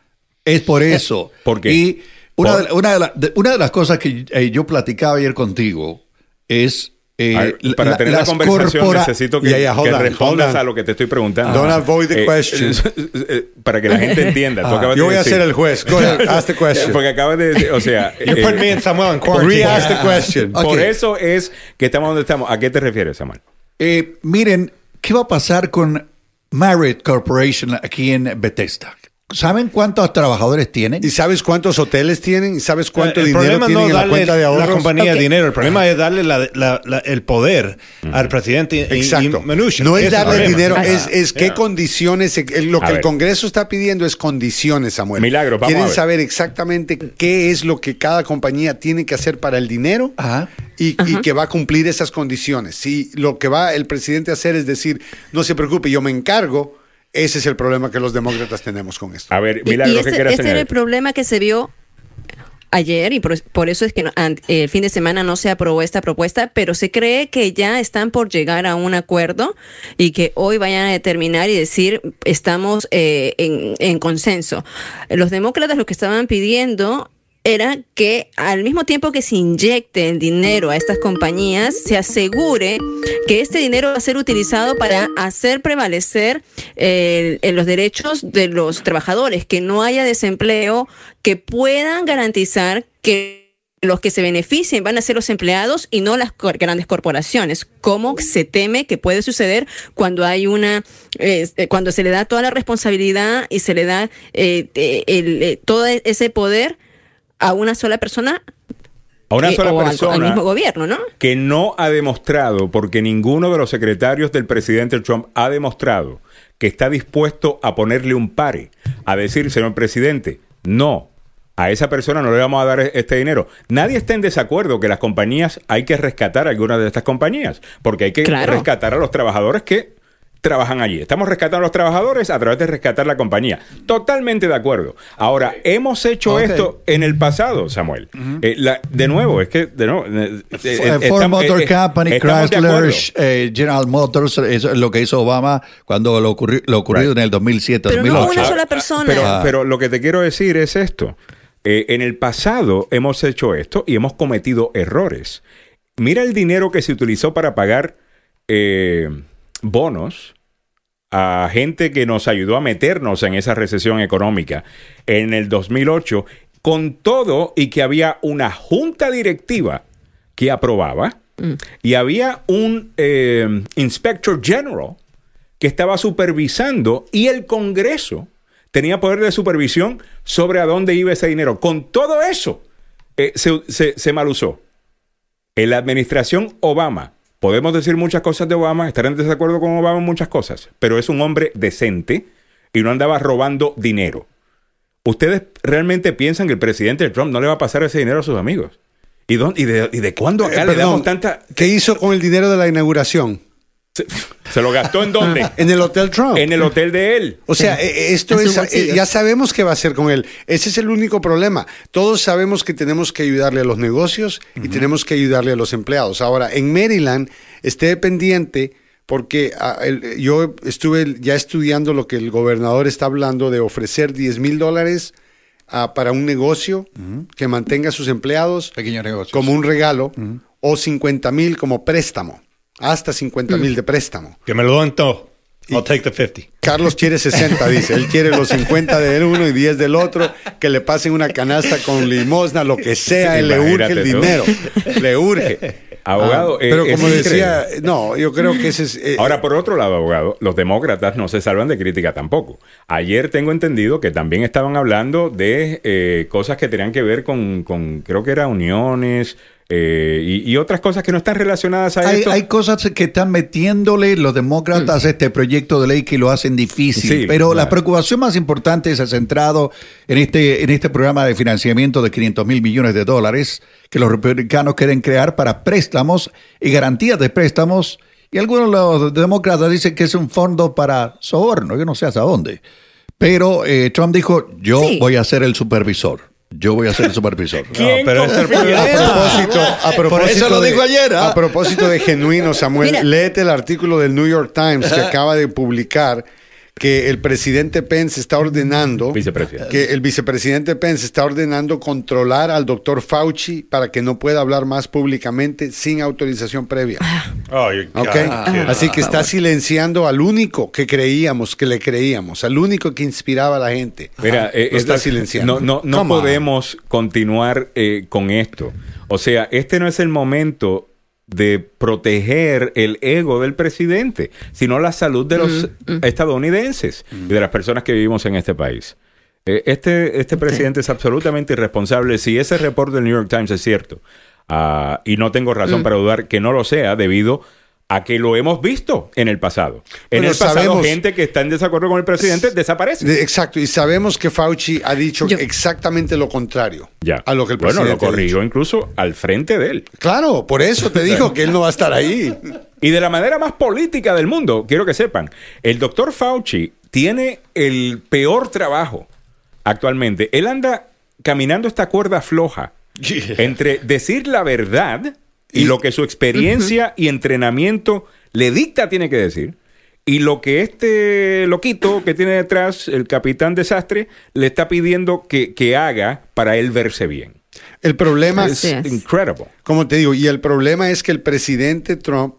Es por eso. ¿Por qué? Y una, Por- de, una, de la- de- una de las cosas que eh, yo platicaba ayer contigo es... eh, a para la- tener la conversación necesito que, ya, hold que on, respondas a lo que te estoy preguntando. Don't avoid the Eh, question. eh, para que la gente entienda. Tú Ah, acabas de Yo voy a decir- ser el juez. Go ahead, ask the question. Porque acabas de decir, o sea... You eh, put me and Samuel in quarantine. Re-ask the question. Ok. Por eso es que estamos donde estamos. ¿A qué te refieres, Samuel? Eh, miren, ¿qué va a pasar con Marriott Corporation aquí en Bethesda? ¿Saben cuántos trabajadores tienen? ¿Y sabes cuántos hoteles tienen? ¿Y sabes cuánto el dinero tienen no en la cuenta de la ahorros? compañía Ok. dinero, el problema es darle la- la- la- el poder al presidente Exacto. y. No es darle problema. dinero, es, es qué condiciones, eh, lo A que el. Congreso está pidiendo es condiciones, Samuel. Milagros, vamos Quieren a ver. saber exactamente qué es lo que cada compañía tiene que hacer para el dinero Ajá. y, y que va a cumplir esas condiciones. Si lo que va el presidente a hacer es decir, no se preocupe, yo me encargo, ese es el problema que los demócratas tenemos con esto. A ver, Milagro, y ¿qué este, quieras este era el problema que se vio ayer y por, por eso es que no- el fin de semana no se aprobó esta propuesta, pero se cree que ya están por llegar a un acuerdo y que hoy vayan a determinar y decir estamos eh, en, en consenso. Los demócratas lo que estaban pidiendo era que al mismo tiempo que se inyecte el dinero a estas compañías, se asegure que este dinero va a ser utilizado para hacer prevalecer eh, los derechos de los trabajadores, que no haya desempleo, que puedan garantizar que los que se beneficien van a ser los empleados y no las grandes corporaciones, como se teme que puede suceder cuando hay una, eh, cuando se le da toda la responsabilidad y se le da eh, eh, el, eh, todo ese poder a una sola persona A una sola persona. al mismo gobierno, ¿no? que no ha demostrado, porque ninguno de los secretarios del presidente Trump ha demostrado que está dispuesto a ponerle un pare, a decir, señor presidente, no, a esa persona no le vamos a dar este dinero. Nadie está en desacuerdo que las compañías hay que rescatar algunas de estas compañías, porque hay que Claro. rescatar a los trabajadores que trabajan allí. Estamos rescatando a los trabajadores a través de rescatar la compañía. Totalmente de acuerdo. Ahora, hemos hecho esto en el pasado, Samuel. Eh, la- de nuevo, es que de nuevo, eh, eh, Eh, Ford estamos- Motor eh, Company, Chrysler, eh, General Motors, eso es lo que hizo Obama cuando lo, ocurrió, lo ocurrido Right. en el 2007, Pero no 2008. una sola persona. Pero, Ah. pero lo que te quiero decir es esto. eh, en el pasado hemos hecho esto y hemos cometido errores. Mira el dinero que se utilizó para pagar eh, bonos a gente que nos ayudó a meternos en esa recesión económica en el 2008, con todo y que había una junta directiva que aprobaba y había un eh, inspector general que estaba supervisando y el Congreso tenía poder de supervisión sobre a dónde iba ese dinero. Con todo eso, eh, se, se, se mal usó. En la administración Obama, podemos decir muchas cosas de Obama, estar en desacuerdo con Obama en muchas cosas, pero es un hombre decente y no andaba robando dinero. ¿Ustedes realmente piensan que el presidente Trump no le va a pasar ese dinero a sus amigos? ¿Y, dónde- y, de, y de cuándo acá Eh, le damos tanta... ¿Qué hizo con el dinero de la inauguración? Se, se lo gastó en dónde? En el Hotel Trump. en el hotel de él. O sea, eh, esto En sus es, bolsillos. ya sabemos qué va a hacer con él. Ese es el único problema. Todos sabemos que tenemos que ayudarle a los negocios y tenemos que ayudarle a los empleados. Ahora, en Maryland, esté pendiente porque ah, el- yo estuve ya estudiando lo que el gobernador está hablando de ofrecer 10 mil dólares ah, para un negocio que mantenga a sus empleados Pequeños negocios. como un regalo o 50 mil como préstamo. Hasta 50 mil de préstamo. Que me lo den todo. I'll take the 50. Carlos quiere 60, dice. Él quiere los 50 del uno y 10 del otro. Que le pasen una canasta con limosna, lo que sea. Él le urge el tú. dinero. Le urge. Abogado, Ah, eh, pero como increíble. decía, no, yo creo que ese es. eh, Ahora, por otro lado, abogado, los demócratas no se salvan de crítica tampoco. Ayer tengo entendido que también estaban hablando de eh, cosas que tenían que ver con, con creo que era uniones eh, y, y otras cosas que no están relacionadas a Hay, esto. hay cosas que están metiéndole los demócratas a este proyecto de ley que lo hacen difícil. Sí, pero la preocupación más importante se ha centrado en este, en este programa de financiamiento de 500 mil millones de dólares que los republicanos quieren crear para préstamos y garantías de préstamos. Y algunos de los demócratas dicen que es un fondo para soborno, yo no sé hasta dónde. Pero eh, Trump dijo, yo Sí. voy a ser el supervisor. Yo voy a ser el supervisor. No, pero ese es el A problema. propósito, a propósito eso lo de- dijo ayer. A propósito de genuino, Samuel, Mira. léete el artículo del New York Times que acaba de publicar que el presidente Pence está ordenando Vicepresidente. que el vicepresidente Pence está ordenando controlar al doctor Fauci para que no pueda hablar más públicamente sin autorización previa. Oh, you're ¿Ok? God. Así que está silenciando al único que creíamos, que le creíamos, al único que inspiraba a la gente. Mira, eh, Lo está esta- silenciando. No, no, no podemos continuar eh, con esto. O sea, este no es el momento de proteger el ego del presidente, sino la salud de los estadounidenses y de las personas que vivimos en este país. Eh, este, este presidente es absolutamente irresponsable. Si ese reporte del New York Times es cierto, ah, y no tengo razón para dudar que no lo sea, debido a que lo hemos visto en el pasado. En Bueno, el pasado, sabemos- gente que está en desacuerdo con el presidente desaparece. De- exacto, y sabemos que Fauci ha dicho Yo- exactamente lo contrario Ya. a lo que el bueno, presidente lo ha dicho. corrigió incluso al frente de él. Claro, por eso te dijo que él no va a estar ahí. Y de la manera más política del mundo, quiero que sepan, el doctor Fauci tiene el peor trabajo actualmente. Él anda caminando esta cuerda floja entre decir la verdad y, Y- lo que su experiencia y entrenamiento le dicta tiene que decir. Y lo que este loquito que tiene detrás, el capitán desastre, le está pidiendo que, que haga para él verse bien. El problema Es es. incredible. Como te digo, y el problema es que el presidente Trump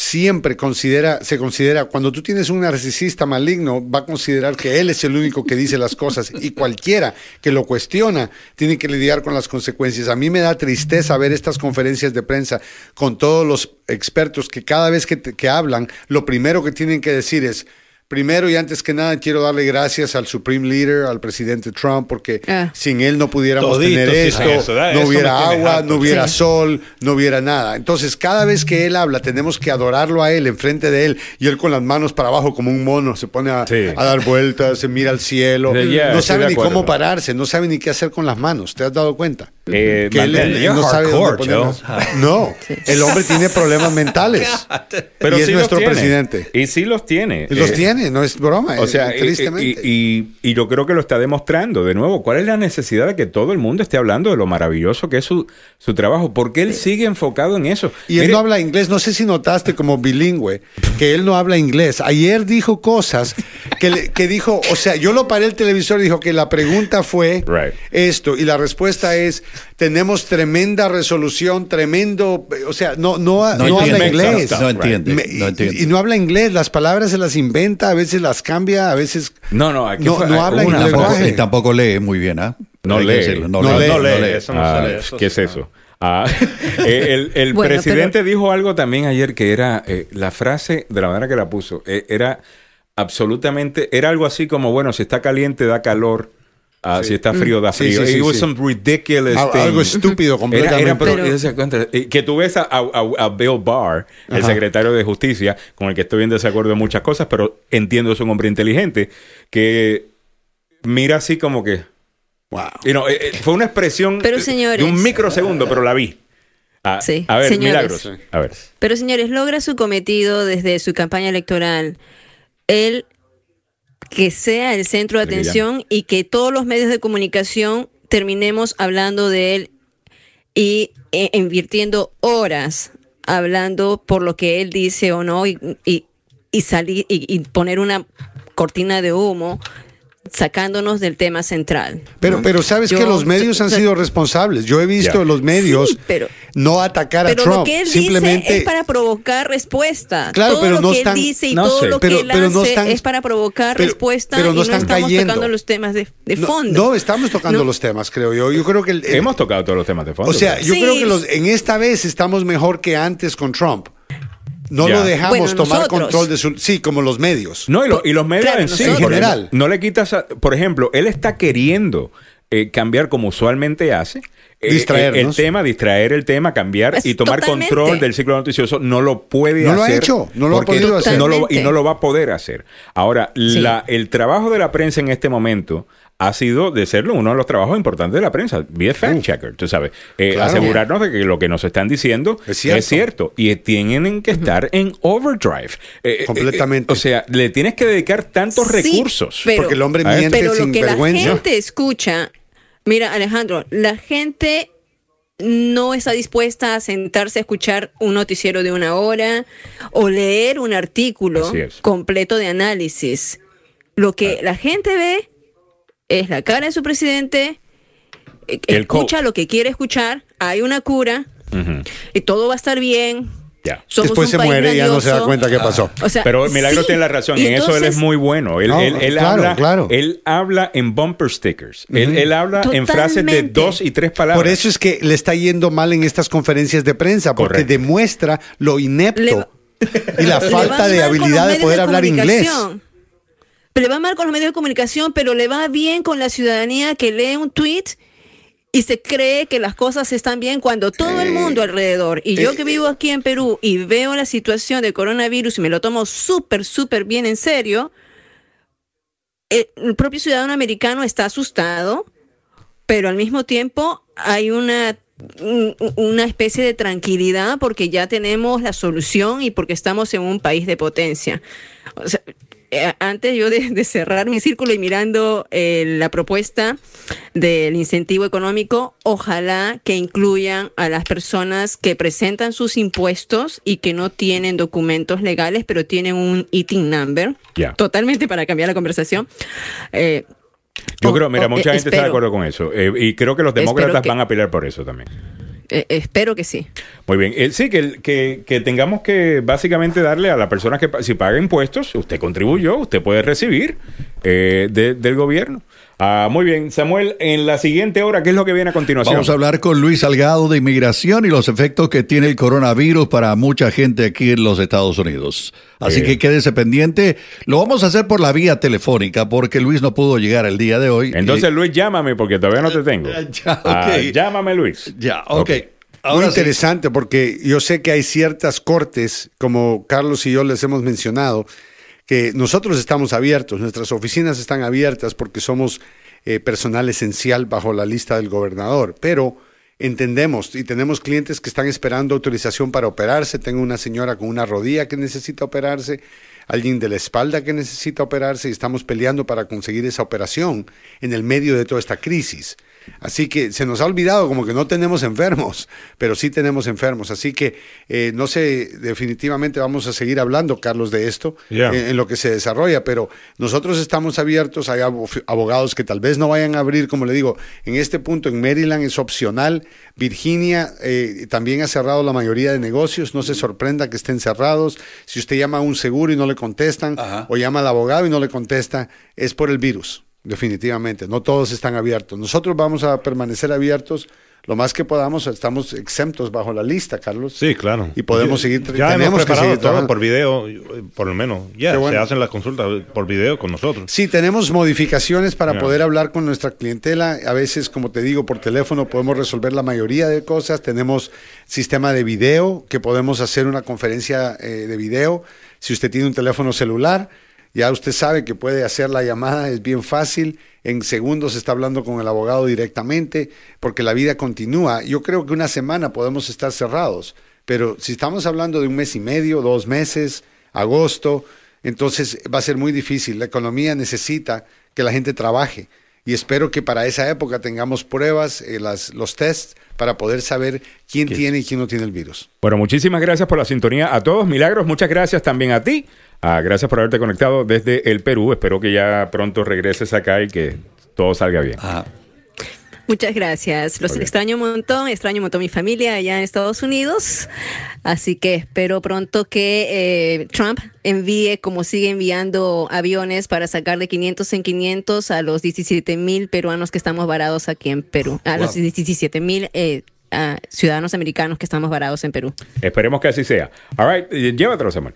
siempre considera, se considera, cuando tú tienes un narcisista maligno, va a considerar que él es el único que dice las cosas y cualquiera que lo cuestiona tiene que lidiar con las consecuencias. A mí me da tristeza ver estas conferencias de prensa con todos los expertos que cada vez que, te- que hablan, lo primero que tienen que decir es, Primero y antes que nada quiero darle gracias al Supreme Leader, al presidente Trump, porque Ah. sin él no pudiéramos tener esto, eso, no Eso hubiera agua, harto. no hubiera Sí. sol, no hubiera nada. Entonces, cada vez que él habla, tenemos que adorarlo a él, enfrente de él, y él con las manos para abajo como un mono, se pone a, Sí. a dar vueltas, se mira al cielo, no sabe ni acuerdo. cómo pararse, no sabe ni qué hacer con las manos. ¿Te has dado cuenta? Eh, Que él, él no sabe hardcore. Joe. No, el hombre tiene problemas mentales. Pero y es sí nuestro tiene. presidente. Y sí los tiene. Y los Eh, tiene, no es broma. O eh, sea, tristemente. y- y- y yo creo que lo está demostrando. De nuevo, ¿cuál es la necesidad de que todo el mundo esté hablando de lo maravilloso que es su, su trabajo? Porque él sigue enfocado en eso. Y él no habla inglés, no sé si notaste como bilingüe, que él no habla inglés. Ayer dijo cosas que, le- que dijo, o sea, yo lo paré el televisor y dijo que la pregunta fue Right. esto y la respuesta es, tenemos tremenda resolución, tremendo, o sea, no, no, no, No habla inglés. No entiende. Me- no entiende. Y, y no habla inglés, las palabras se las inventa, a veces las cambia, a veces... No, no, aquí No, fue- no habla inglés. tampoco, lenguaje. y tampoco lee muy bien, ¿ah? No lee. No lee. No lee, no lee. eso no Ah, se lee. eso ¿Qué es eso? Ah, eh, el el Bueno, presidente pero- dijo algo también ayer que era eh, la frase de la manera que la puso eh, era absolutamente era algo así como bueno si está caliente da calor ah, si está frío da Sí, frío sí, sí, It was sí. some ridiculous Al- thing. algo estúpido Era, completamente. era, pero- Pero- contra- eh, que tú ves a, a- a Bill Barr, el Ajá. secretario de Justicia, con el que estoy en desacuerdo en muchas cosas, pero entiendo es un hombre inteligente, que mira así como que, Wow. eh, eh, fue una expresión Pero, de- señores- de un microsegundo, pero la vi. Ah, Sí, a ver, señores. milagros. A ver. Pero señores, logra su cometido desde su campaña electoral. Él que sea el centro de atención y que todos los medios de comunicación terminemos hablando de él y eh, invirtiendo horas hablando por lo que él dice o no y, y, y salir y, y poner una cortina de humo sacándonos del tema central. Pero, pero sabes Yo- que los medios han o sea- sido responsables. Yo he visto los medios Sí, pero- no atacar a Pero Trump. lo que él simplemente dice es para provocar respuesta. Claro, Todo pero lo no que están- él dice y no todo sé. lo Pero- que él pero no hace están- es para provocar pero- respuesta pero no y no están estamos cayendo. tocando los temas de, de no, fondo. no, estamos tocando No. los temas, creo yo. Yo creo que el- el- Hemos tocado todos los temas de fondo. o sea, yo Sí. creo que los, en esta vez estamos mejor que antes con Trump. No Ya. lo dejamos Bueno, tomar nosotros. control de su, sí, como los medios. No, y, lo- y los medios Claro, en sí. En general. No, no le quitas, a- por ejemplo, él está queriendo eh, cambiar como usualmente hace. eh, Distraernos. el tema, distraer el tema, cambiar Es y tomar totalmente. control del ciclo noticioso. No lo puede No lo ha hacer. hecho, no lo ha porque podido hacer. no lo- y no lo va a poder hacer. Ahora, Sí. la, el trabajo de la prensa en este momento ha sido de serlo uno de los trabajos importantes de la prensa. Be a fact checker, tú sabes. Eh, Claro. Asegurarnos de que lo que nos están diciendo Es cierto. es cierto. Y tienen que estar en overdrive. Eh, eh, Completamente. eh, o sea, le tienes que dedicar tantos Sí, recursos. pero- porque el hombre miente Pero lo sin que vergüenza. la gente escucha, mira Alejandro, la gente no está dispuesta a sentarse a escuchar un noticiero de una hora o leer un artículo completo de análisis. Lo que la gente ve es la cara de su presidente, eh, El escucha lo que quiere escuchar, hay una cura y todo va a estar bien. Ya. Después se muere y ya no se da cuenta qué pasó. O sea, Pero Milagro sí, tiene la razón. y En eso él es muy bueno. Él, No, él- él claro, habla, claro. él habla en bumper stickers. Él, él habla en frases de dos y tres palabras. Por eso es que le está yendo mal en estas conferencias de prensa, porque Correcto. demuestra lo inepto Le y la falta de habilidad de poder hablar inglés. Le va mal con los medios de comunicación, pero le va bien con la ciudadanía que lee un tweet y se cree que las cosas están bien cuando todo el mundo alrededor, y yo que vivo aquí en Perú y veo la situación del coronavirus y me lo tomo súper, súper bien en serio, el, el propio ciudadano americano está asustado, pero al mismo tiempo hay una, un- una especie de tranquilidad porque ya tenemos la solución y porque estamos en un país de potencia. O sea, eh, antes yo de, de cerrar mi círculo y mirando eh, la propuesta del incentivo económico, ojalá que incluyan a las personas que presentan sus impuestos y que no tienen documentos legales, pero tienen un eating number. Ya. Totalmente para cambiar la conversación. Eh, Yo o- creo, mira, o- mucha eh, gente está de acuerdo con eso. Y creo que los demócratas que- van a pelear por eso también. Eh, espero que sí. Muy bien. Eh, sí, que, que, tengamos que básicamente darle a la persona que si paga impuestos, usted contribuyó, usted puede recibir eh, de- del gobierno. Ah, muy bien. Samuel, en la siguiente hora, ¿qué es lo que viene a continuación? Vamos a hablar con Luis Salgado de inmigración y los efectos que tiene el coronavirus para mucha gente aquí en los Estados Unidos. Así Eh. que quédese pendiente. Lo vamos a hacer por la vía telefónica porque Luis no pudo llegar el día de hoy. Entonces, Y- Luis, llámame porque todavía no te tengo. Ya, Ah, ok. llámame, Luis. ya, ok. Muy Ahora sí. interesante porque yo sé que hay ciertas cortes, como Carlos y yo les hemos mencionado, que nosotros estamos abiertos, nuestras oficinas están abiertas porque somos eh, personal esencial bajo la lista del gobernador, pero entendemos y tenemos clientes que están esperando autorización para operarse. Tengo una señora con una rodilla que necesita operarse, alguien de la espalda que necesita operarse y estamos peleando para conseguir esa operación en el medio de toda esta crisis. Así que se nos ha olvidado como que no tenemos enfermos, pero sí tenemos enfermos. Así que eh, no sé, definitivamente vamos a seguir hablando, Carlos, de esto Yeah. en, en lo que se desarrolla, pero nosotros estamos abiertos. Hay abo- abogados que tal vez no vayan a abrir, como le digo, en este punto en Maryland es opcional. Virginia eh, también ha cerrado la mayoría de negocios. No se sorprenda que estén cerrados. Si usted llama a un seguro y no le contestan, Ajá. o llama al abogado y no le contesta, es por el virus, definitivamente. No todos están abiertos. Nosotros vamos a permanecer abiertos lo más que podamos. Estamos exentos bajo la lista, Carlos. Sí, claro. Y podemos seguir. Ya tenemos hemos que preparado seguir todo trabajando. por video, por lo menos. Ya, bueno. se hacen las consultas por video con nosotros. Sí, tenemos modificaciones para poder hablar con nuestra clientela. A veces, como te digo, por teléfono podemos resolver la mayoría de cosas. Tenemos sistema de video que podemos hacer una conferencia eh, de video. Si usted tiene un teléfono celular, ya usted sabe que puede hacer la llamada, es bien fácil. En segundos está hablando con el abogado directamente, porque la vida continúa. Yo creo que una semana podemos estar cerrados, pero si estamos hablando de un mes y medio, dos meses, agosto, entonces va a ser muy difícil. La economía necesita que la gente trabaje y espero que para esa época tengamos pruebas, eh, las, los tests, para poder saber quién tiene y quién no tiene el virus. Bueno, muchísimas gracias por la sintonía a todos. Milagros, muchas gracias también a ti. Ah, gracias por haberte conectado desde el Perú. Espero que ya pronto regreses acá y que todo salga bien. Ajá. Muchas gracias. Los extraño un montón, extraño un montón mi familia allá en Estados Unidos. Así que espero pronto que eh, Trump envíe, como sigue enviando aviones para sacar de 500 en 500 a los 17 mil peruanos que estamos varados aquí en Perú, a los 17 mil eh, ciudadanos americanos que estamos varados en Perú. Esperemos que así sea. All right, llévatelo, Samuel.